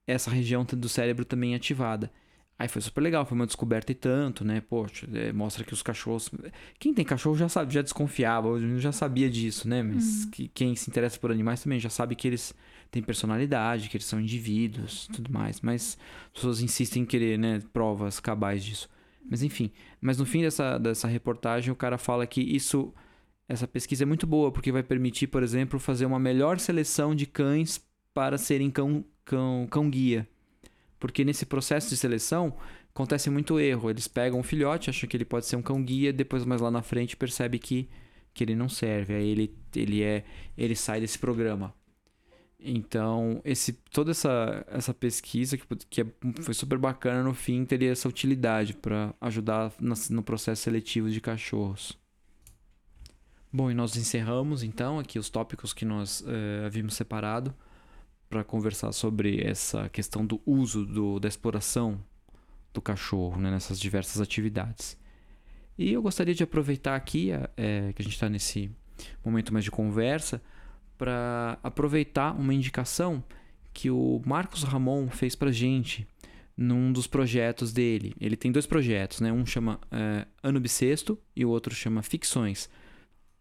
essa região do cérebro também é ativada. Aí foi super legal, foi uma descoberta e tanto, né? Poxa, é, mostra que os cachorros. Quem tem cachorro já sabe, já desconfiava, já sabia disso, né? Mas uhum. que, quem se interessa por animais também já sabe que eles têm personalidade, que eles são indivíduos tudo mais. Mas as pessoas insistem em querer, né, provas cabais disso. Mas enfim. Mas no fim dessa, dessa reportagem, o cara fala que isso. Essa pesquisa é muito boa, porque vai permitir, por exemplo, fazer uma melhor seleção de cães para serem cão, cão, cão guia. Porque nesse processo de seleção acontece muito erro. Eles pegam um filhote, acham que ele pode ser um cão guia, depois mais lá na frente percebe que, que ele não serve. Aí ele, ele é ele sai desse programa. Então, esse, toda essa, essa pesquisa, que, que é, foi super bacana, no fim teria essa utilidade para ajudar no, no, processo seletivo de cachorros. Bom, e nós encerramos então aqui os tópicos que nós eh, havíamos separado para conversar sobre essa questão do uso do, da exploração do cachorro né, nessas diversas atividades. E eu gostaria de aproveitar aqui, é, que a gente está nesse momento mais de conversa, para aproveitar uma indicação que o Marcos Ramon fez para gente num dos projetos dele. Ele tem dois projetos, né? Um chama é, Ano Bissexto e o outro chama Ficções.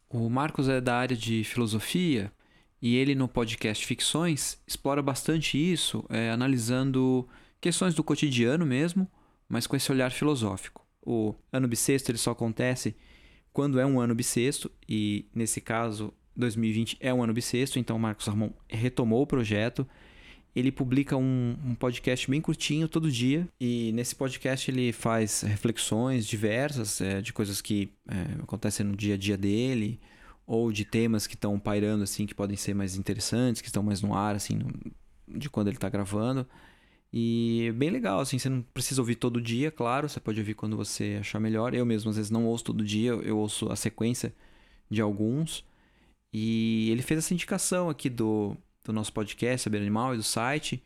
O Marcos é da área de filosofia e ele no podcast Ficções explora bastante isso, é, analisando questões do cotidiano mesmo, mas com esse olhar filosófico. O ano bissexto ele só acontece quando é um ano bissexto e nesse caso 2020 é um ano bissexto, então o Marcos Armon retomou o projeto. Ele publica um, um, podcast bem curtinho todo dia e nesse podcast ele faz reflexões diversas é, de coisas que é, acontecem no dia a dia dele ou de temas que estão pairando assim que podem ser mais interessantes, que estão mais no ar assim no, de quando ele está gravando. E é bem legal, assim, você não precisa ouvir todo dia, claro, você pode ouvir quando você achar melhor. Eu mesmo às vezes não ouço todo dia, eu ouço a sequência de alguns. E ele fez essa indicação aqui do, do nosso podcast, Saber Animal, e do site.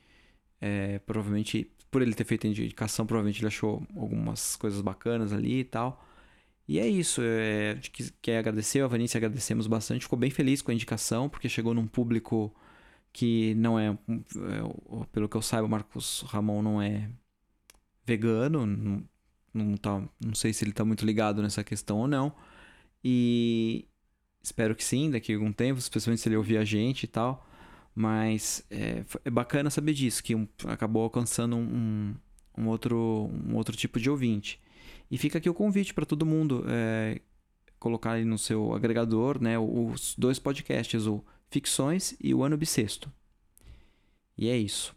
É, provavelmente, por ele ter feito a indicação, provavelmente ele achou algumas coisas bacanas ali e tal. E é isso. É, quer agradecer, a Vanice agradecemos bastante. Ficou bem feliz com a indicação, porque chegou num público que não é, é pelo que eu saiba, o Marcos Ramon não é vegano, não, não, tá, não sei se ele está muito ligado nessa questão ou não. E, Espero que sim, daqui a algum tempo, especialmente se ele ouvir a gente e tal. Mas é, é bacana saber disso, que um, acabou alcançando um, um, outro, um outro tipo de ouvinte. E fica aqui o convite para todo mundo. É, colocar aí no seu agregador, né, os dois podcasts, o Ficções e o Ano Bissexto. E é isso.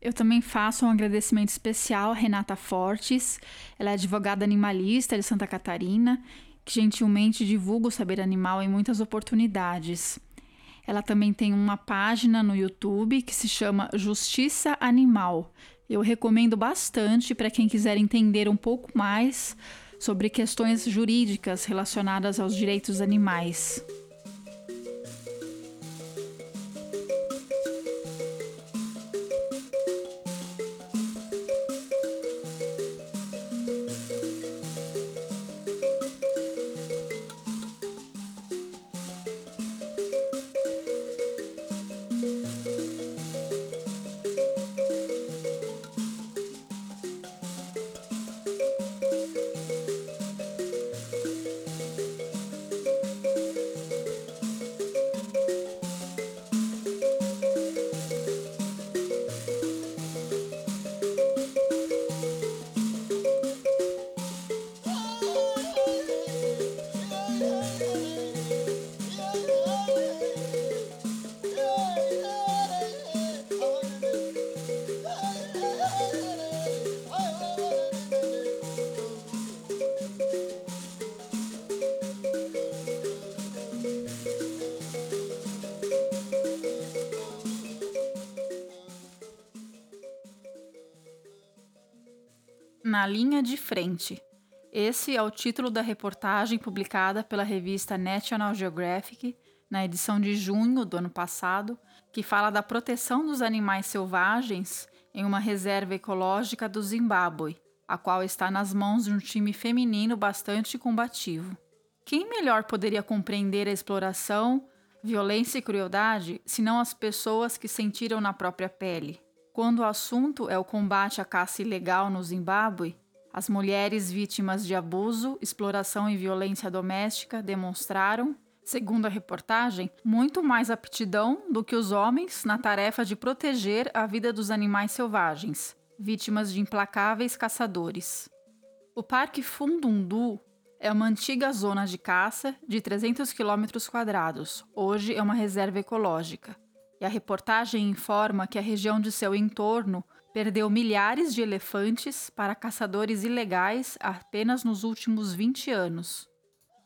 Eu também faço um agradecimento especial a Renata Fortes. Ela é advogada animalista de Santa Catarina, que gentilmente divulga o saber animal em muitas oportunidades. Ela também tem uma página no YouTube que se chama Justiça Animal. Eu recomendo bastante para quem quiser entender um pouco mais sobre questões jurídicas relacionadas aos direitos animais. Na linha de frente. Esse é o título da reportagem publicada pela revista National Geographic na edição de junho do ano passado, que fala da proteção dos animais selvagens em uma reserva ecológica do Zimbábue, a qual está nas mãos de um time feminino bastante combativo. Quem melhor poderia compreender a exploração, violência e crueldade senão as pessoas que sentiram na própria pele? Quando o assunto é o combate à caça ilegal no Zimbábue, as mulheres vítimas de abuso, exploração e violência doméstica demonstraram, segundo a reportagem, muito mais aptidão do que os homens na tarefa de proteger a vida dos animais selvagens, vítimas de implacáveis caçadores. O Parque Fundundu é uma antiga zona de caça de 300 quilômetros quadrados. Hoje é uma reserva ecológica e a reportagem informa que a região de seu entorno perdeu milhares de elefantes para caçadores ilegais apenas nos últimos 20 anos.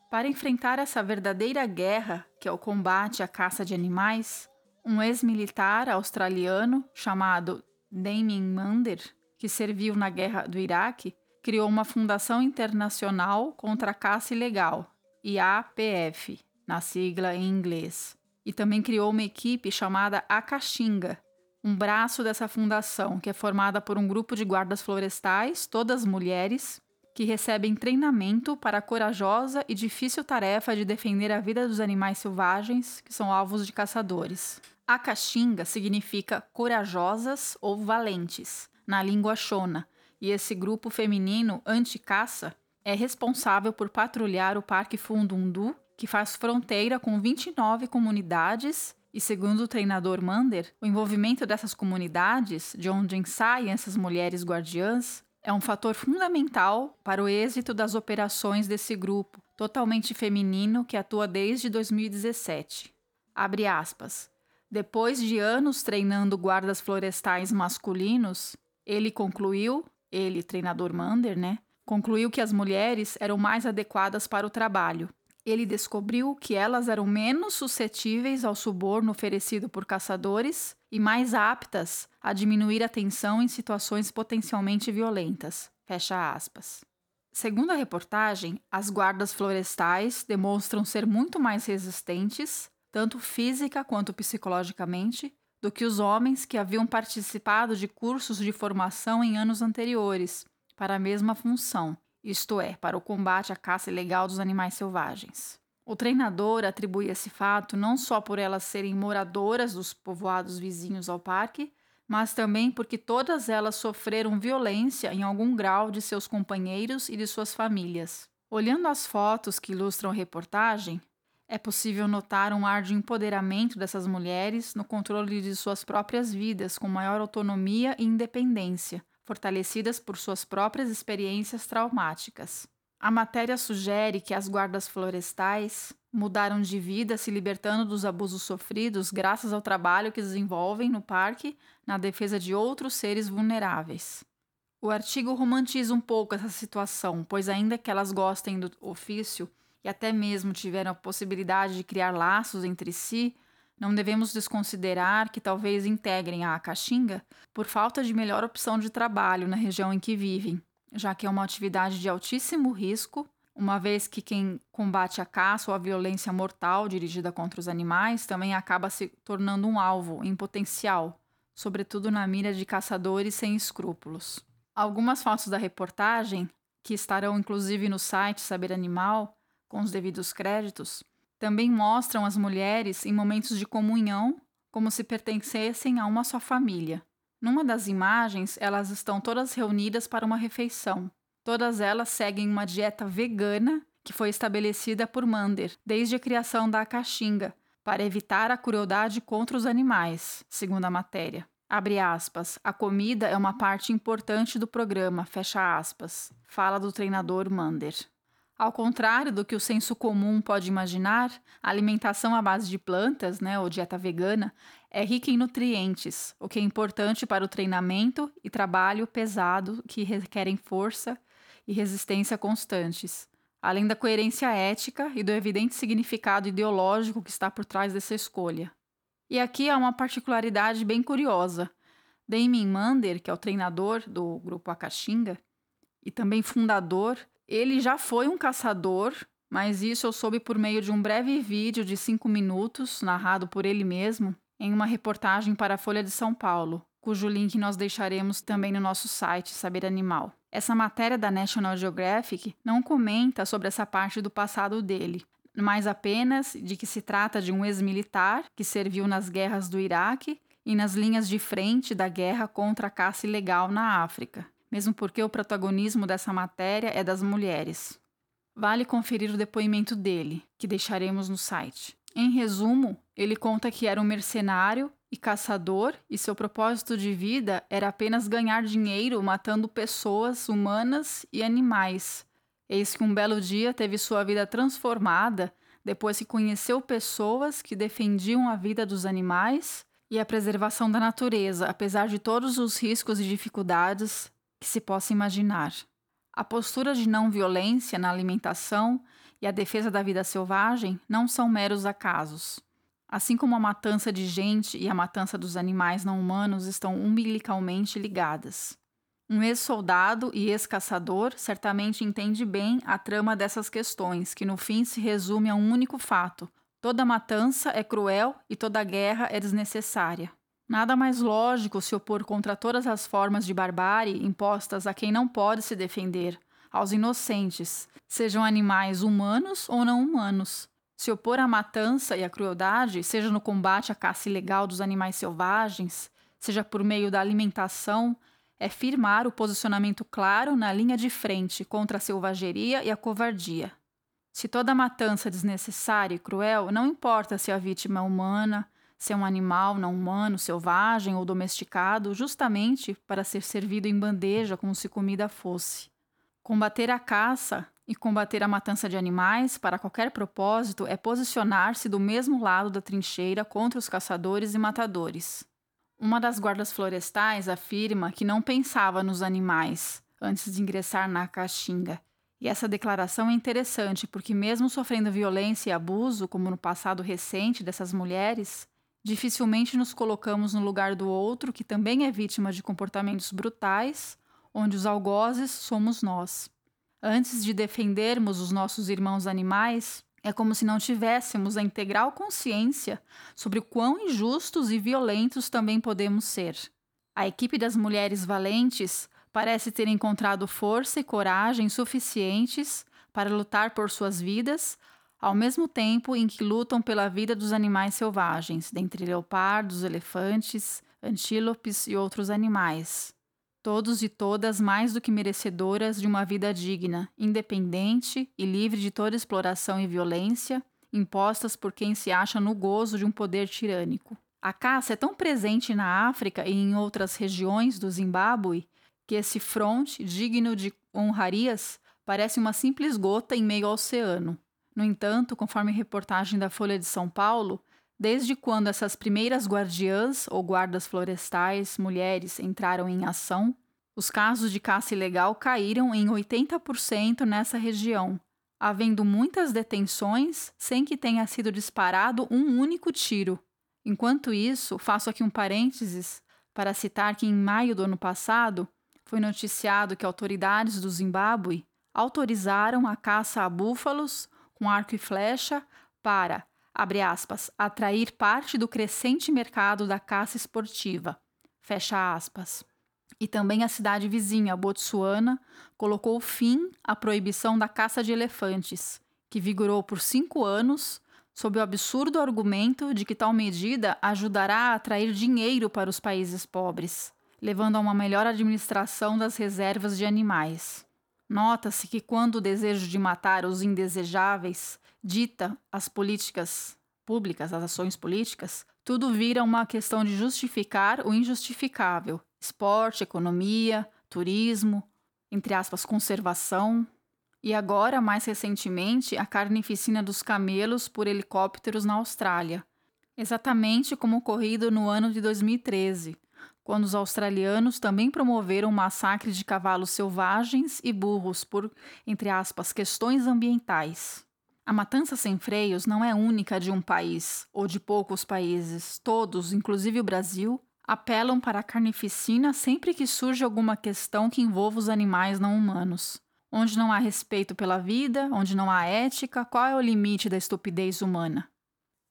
Para enfrentar essa verdadeira guerra, que é o combate à caça de animais, um ex-militar australiano chamado Damien Mander, que serviu na guerra do Iraque, criou uma fundação internacional contra a caça ilegal, IAPF, na sigla em inglês e também criou uma equipe chamada Acaxinga, um braço dessa fundação que é formada por um grupo de guardas florestais, todas mulheres, que recebem treinamento para a corajosa e difícil tarefa de defender a vida dos animais selvagens que são alvos de caçadores. A caxinga significa corajosas ou valentes, na língua Shona, e esse grupo feminino anti-caça é responsável por patrulhar o Parque Fundundu que faz fronteira com 29 comunidades e, segundo o treinador Mander, o envolvimento dessas comunidades, de onde saem essas mulheres guardiãs, é um fator fundamental para o êxito das operações desse grupo, totalmente feminino que atua desde 2017. Abre aspas. Depois de anos treinando guardas florestais masculinos, ele concluiu, ele, treinador Mander, né? Concluiu que as mulheres eram mais adequadas para o trabalho ele descobriu que elas eram menos suscetíveis ao suborno oferecido por caçadores e mais aptas a diminuir a tensão em situações potencialmente violentas. Fecha aspas. Segundo a reportagem, as guardas florestais demonstram ser muito mais resistentes, tanto física quanto psicologicamente, do que os homens que haviam participado de cursos de formação em anos anteriores para a mesma função, isto é, para o combate à caça ilegal dos animais selvagens. O treinador atribui esse fato não só por elas serem moradoras dos povoados vizinhos ao parque, mas também porque todas elas sofreram violência em algum grau de seus companheiros e de suas famílias. Olhando as fotos que ilustram a reportagem, é possível notar um ar de empoderamento dessas mulheres no controle de suas próprias vidas com maior autonomia e independência, fortalecidas por suas próprias experiências traumáticas. A matéria sugere que as guardas florestais mudaram de vida se libertando dos abusos sofridos graças ao trabalho que desenvolvem no parque na defesa de outros seres vulneráveis. O artigo romantiza um pouco essa situação, pois, ainda que elas gostem do ofício e até mesmo tiveram a possibilidade de criar laços entre si, não devemos desconsiderar que talvez integrem a Caatinga por falta de melhor opção de trabalho na região em que vivem, já que é uma atividade de altíssimo risco, uma vez que quem combate a caça ou a violência mortal dirigida contra os animais também acaba se tornando um alvo em potencial, sobretudo na mira de caçadores sem escrúpulos. Algumas fotos da reportagem, que estarão inclusive no site Saber Animal, com os devidos créditos, também mostram as mulheres em momentos de comunhão como se pertencessem a uma só família. Numa das imagens, elas estão todas reunidas para uma refeição. Todas elas seguem uma dieta vegana que foi estabelecida por Mander desde a criação da Caatinga, para evitar a crueldade contra os animais, segundo a matéria. Abre aspas. A comida é uma parte importante do programa, fecha aspas. Fala do treinador Mander. Ao contrário do que o senso comum pode imaginar, a alimentação à base de plantas, né, ou dieta vegana, é rica em nutrientes, o que é importante para o treinamento e trabalho pesado que requerem força e resistência constantes, além da coerência ética e do evidente significado ideológico que está por trás dessa escolha. E aqui há uma particularidade bem curiosa. Damien Mander, que é o treinador do grupo Akashinga e também fundador ele já foi um caçador, mas isso eu soube por meio de um breve vídeo de cinco minutos, narrado por ele mesmo, em uma reportagem para a Folha de São Paulo, cujo link nós deixaremos também no nosso site Saber Animal. Essa matéria da National Geographic não comenta sobre essa parte do passado dele, mas apenas de que se trata de um ex-militar que serviu nas guerras do Iraque e nas linhas de frente da guerra contra a caça ilegal na África mesmo porque o protagonismo dessa matéria é das mulheres. Vale conferir o depoimento dele, que deixaremos no site. Em resumo, ele conta que era um mercenário e caçador e seu propósito de vida era apenas ganhar dinheiro matando pessoas humanas e animais. Eis que um belo dia teve sua vida transformada depois que conheceu pessoas que defendiam a vida dos animais e a preservação da natureza, apesar de todos os riscos e dificuldades que se possa imaginar. A postura de não violência na alimentação e a defesa da vida selvagem não são meros acasos. Assim como a matança de gente e a matança dos animais não humanos estão umbilicalmente ligadas. Um ex-soldado e ex-caçador certamente entende bem a trama dessas questões, que no fim se resume a um único fato: toda matança é cruel e toda guerra é desnecessária. Nada mais lógico se opor contra todas as formas de barbárie impostas a quem não pode se defender, aos inocentes, sejam animais humanos ou não humanos. Se opor à matança e à crueldade, seja no combate à caça ilegal dos animais selvagens, seja por meio da alimentação, é firmar o posicionamento claro na linha de frente contra a selvageria e a covardia. Se toda matança é desnecessária e cruel, não importa se a vítima é humana, ser um animal não humano, selvagem ou domesticado, justamente para ser servido em bandeja como se comida fosse. Combater a caça e combater a matança de animais para qualquer propósito é posicionar-se do mesmo lado da trincheira contra os caçadores e matadores. Uma das guardas florestais afirma que não pensava nos animais antes de ingressar na Caatinga. E essa declaração é interessante porque, mesmo sofrendo violência e abuso, como no passado recente dessas mulheres, Dificilmente nos colocamos no lugar do outro, que também é vítima de comportamentos brutais, onde os algozes somos nós. Antes de defendermos os nossos irmãos animais, é como se não tivéssemos a integral consciência sobre o quão injustos e violentos também podemos ser. A equipe das mulheres valentes parece ter encontrado força e coragem suficientes para lutar por suas vidas, ao mesmo tempo em que lutam pela vida dos animais selvagens, dentre leopardos, elefantes, antílopes e outros animais. Todos e todas mais do que merecedoras de uma vida digna, independente e livre de toda exploração e violência, impostas por quem se acha no gozo de um poder tirânico. A caça é tão presente na África e em outras regiões do Zimbábue que esse fronte, digno de honrarias, parece uma simples gota em meio ao oceano. No entanto, conforme reportagem da Folha de São Paulo, desde quando essas primeiras guardiãs ou guardas florestais mulheres entraram em ação, os casos de caça ilegal caíram em 80% nessa região, havendo muitas detenções sem que tenha sido disparado um único tiro. Enquanto isso, faço aqui um parênteses para citar que em maio do ano passado foi noticiado que autoridades do Zimbábue autorizaram a caça a búfalos com arco e flecha para, abre aspas, atrair parte do crescente mercado da caça esportiva. Fecha aspas. E também a cidade vizinha, Botsuana, colocou fim à proibição da caça de elefantes, que vigorou por cinco anos, sob o absurdo argumento de que tal medida ajudará a atrair dinheiro para os países pobres, levando a uma melhor administração das reservas de animais. Nota-se que quando o desejo de matar os indesejáveis dita as políticas públicas, as ações políticas, tudo vira uma questão de justificar o injustificável. Esporte, economia, turismo, entre aspas, conservação. E agora, mais recentemente, a carnificina dos camelos por helicópteros na Austrália. Exatamente como ocorrido no ano de 2013, quando os australianos também promoveram um massacre de cavalos selvagens e burros por, entre aspas, questões ambientais. A matança sem freios não é única de um país ou de poucos países. Todos, inclusive o Brasil, apelam para a carnificina sempre que surge alguma questão que envolva os animais não humanos. Onde não há respeito pela vida, onde não há ética, qual é o limite da estupidez humana?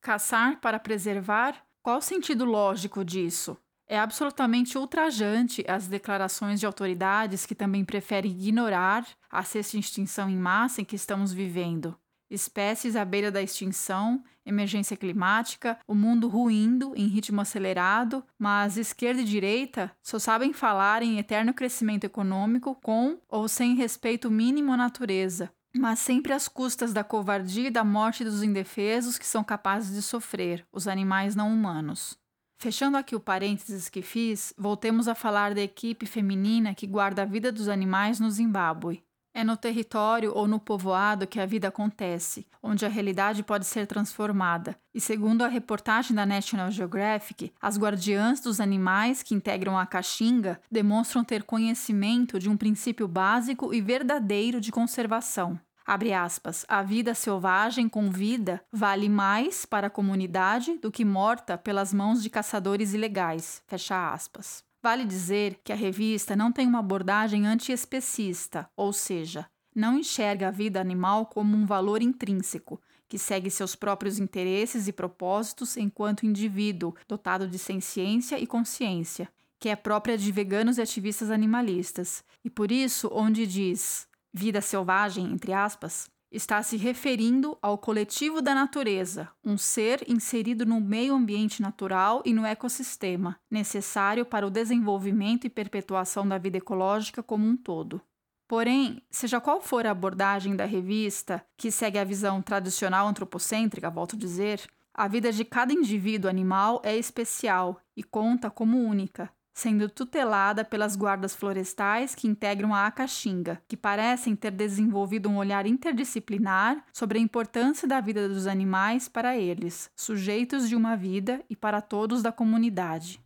Caçar para preservar? Qual o sentido lógico disso? É absolutamente ultrajante as declarações de autoridades que também preferem ignorar a sexta extinção em massa em que estamos vivendo. Espécies à beira da extinção, emergência climática, o mundo ruindo em ritmo acelerado, mas esquerda e direita só sabem falar em eterno crescimento econômico com ou sem respeito mínimo à natureza, mas sempre às custas da covardia e da morte dos indefesos que são capazes de sofrer, os animais não humanos. Fechando aqui o parênteses que fiz, voltemos a falar da equipe feminina que guarda a vida dos animais no Zimbábue. É no território ou no povoado que a vida acontece, onde a realidade pode ser transformada. E segundo a reportagem da National Geographic, as guardiãs dos animais que integram a caxinga demonstram ter conhecimento de um princípio básico e verdadeiro de conservação. Abre aspas, a vida selvagem com vida vale mais para a comunidade do que morta pelas mãos de caçadores ilegais. Fecha aspas. Vale dizer que a revista não tem uma abordagem antiespecista, ou seja, não enxerga a vida animal como um valor intrínseco, que segue seus próprios interesses e propósitos enquanto indivíduo dotado de ciência e consciência, que é própria de veganos e ativistas animalistas. E por isso, onde diz vida selvagem, entre aspas, está se referindo ao coletivo da natureza, um ser inserido no meio ambiente natural e no ecossistema, necessário para o desenvolvimento e perpetuação da vida ecológica como um todo. Porém, seja qual for a abordagem da revista, que segue a visão tradicional antropocêntrica, volto a dizer, a vida de cada indivíduo animal é especial e conta como única, sendo tutelada pelas guardas florestais que integram a Acaxinga, que parecem ter desenvolvido um olhar interdisciplinar sobre a importância da vida dos animais para eles, sujeitos de uma vida e para todos da comunidade.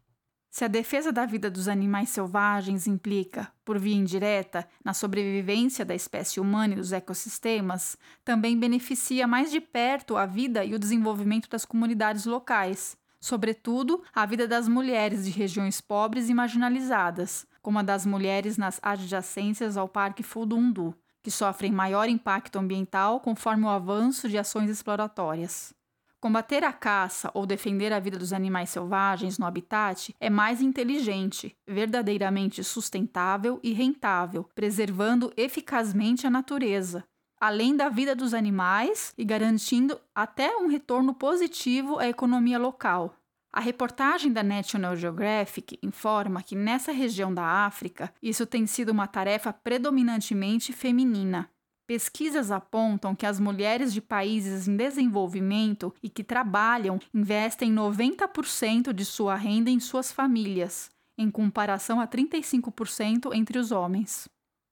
Se a defesa da vida dos animais selvagens implica, por via indireta, na sobrevivência da espécie humana e dos ecossistemas, também beneficia mais de perto a vida e o desenvolvimento das comunidades locais, sobretudo a vida das mulheres de regiões pobres e marginalizadas, como a das mulheres nas adjacências ao Parque Fundundu, que sofrem maior impacto ambiental conforme o avanço de ações exploratórias. Combater a caça ou defender a vida dos animais selvagens no habitat é mais inteligente, verdadeiramente sustentável e rentável, preservando eficazmente a natureza, além da vida dos animais e garantindo até um retorno positivo à economia local. A reportagem da National Geographic informa que nessa região da África isso tem sido uma tarefa predominantemente feminina. Pesquisas apontam que as mulheres de países em desenvolvimento e que trabalham investem 90% de sua renda em suas famílias, em comparação a 35% entre os homens.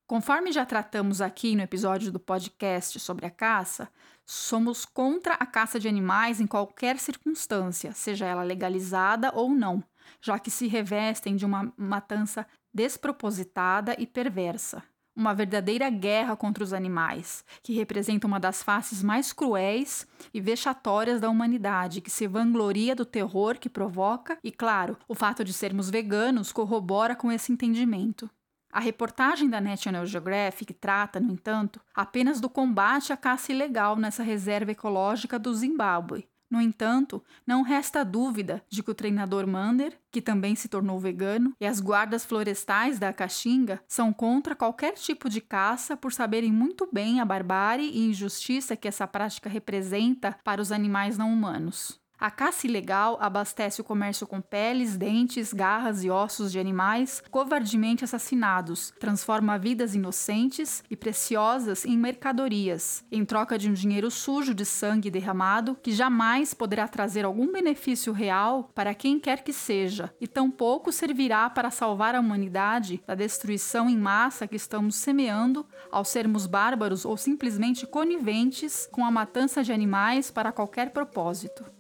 Conforme já tratamos aqui no episódio do podcast sobre a caça, somos contra a caça de animais em qualquer circunstância, seja ela legalizada ou não, já que se revestem de uma matança despropositada e perversa. Uma verdadeira guerra contra os animais, que representa uma das faces mais cruéis e vexatórias da humanidade, que se vangloria do terror que provoca, e, claro, o fato de sermos veganos corrobora com esse entendimento. A reportagem da National Geographic trata, no entanto, apenas do combate à caça ilegal nessa reserva ecológica do Zimbábue. No entanto, não resta dúvida de que o treinador Mander, que também se tornou vegano, e as guardas florestais da Caatinga são contra qualquer tipo de caça por saberem muito bem a barbárie e injustiça que essa prática representa para os animais não humanos. A caça ilegal abastece o comércio com peles, dentes, garras e ossos de animais covardemente assassinados, transforma vidas inocentes e preciosas em mercadorias, em troca de um dinheiro sujo de sangue derramado que jamais poderá trazer algum benefício real para quem quer que seja, e tampouco servirá para salvar a humanidade da destruição em massa que estamos semeando ao sermos bárbaros ou simplesmente coniventes com a matança de animais para qualquer propósito.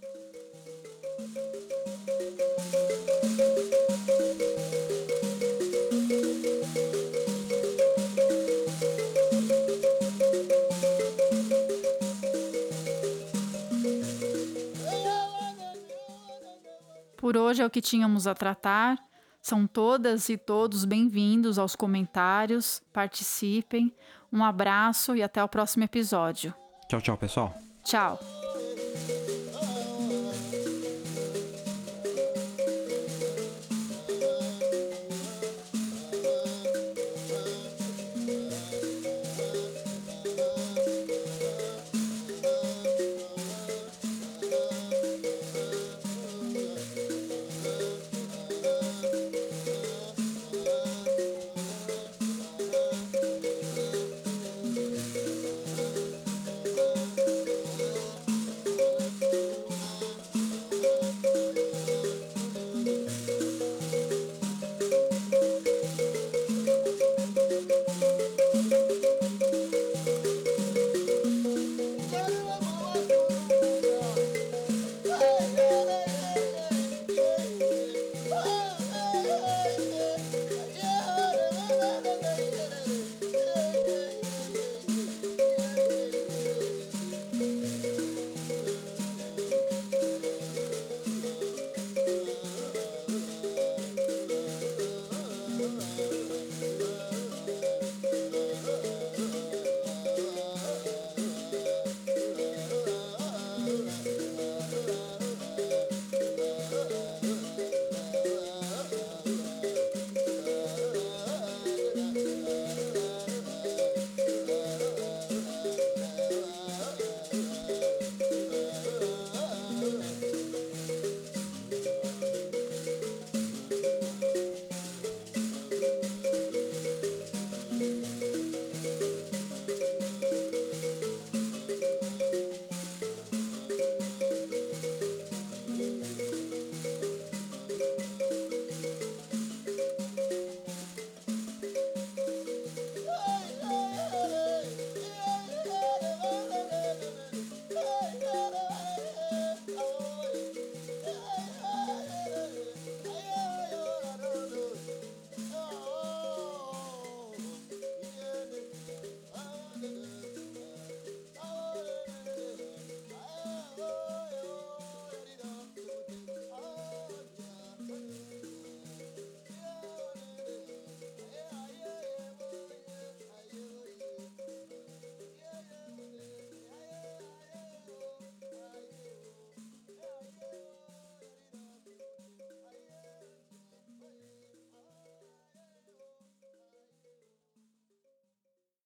Por hoje é o que tínhamos a tratar. São todas e todos bem-vindos aos comentários. Participem. Um abraço e até o próximo episódio. Tchau, tchau, pessoal. Tchau.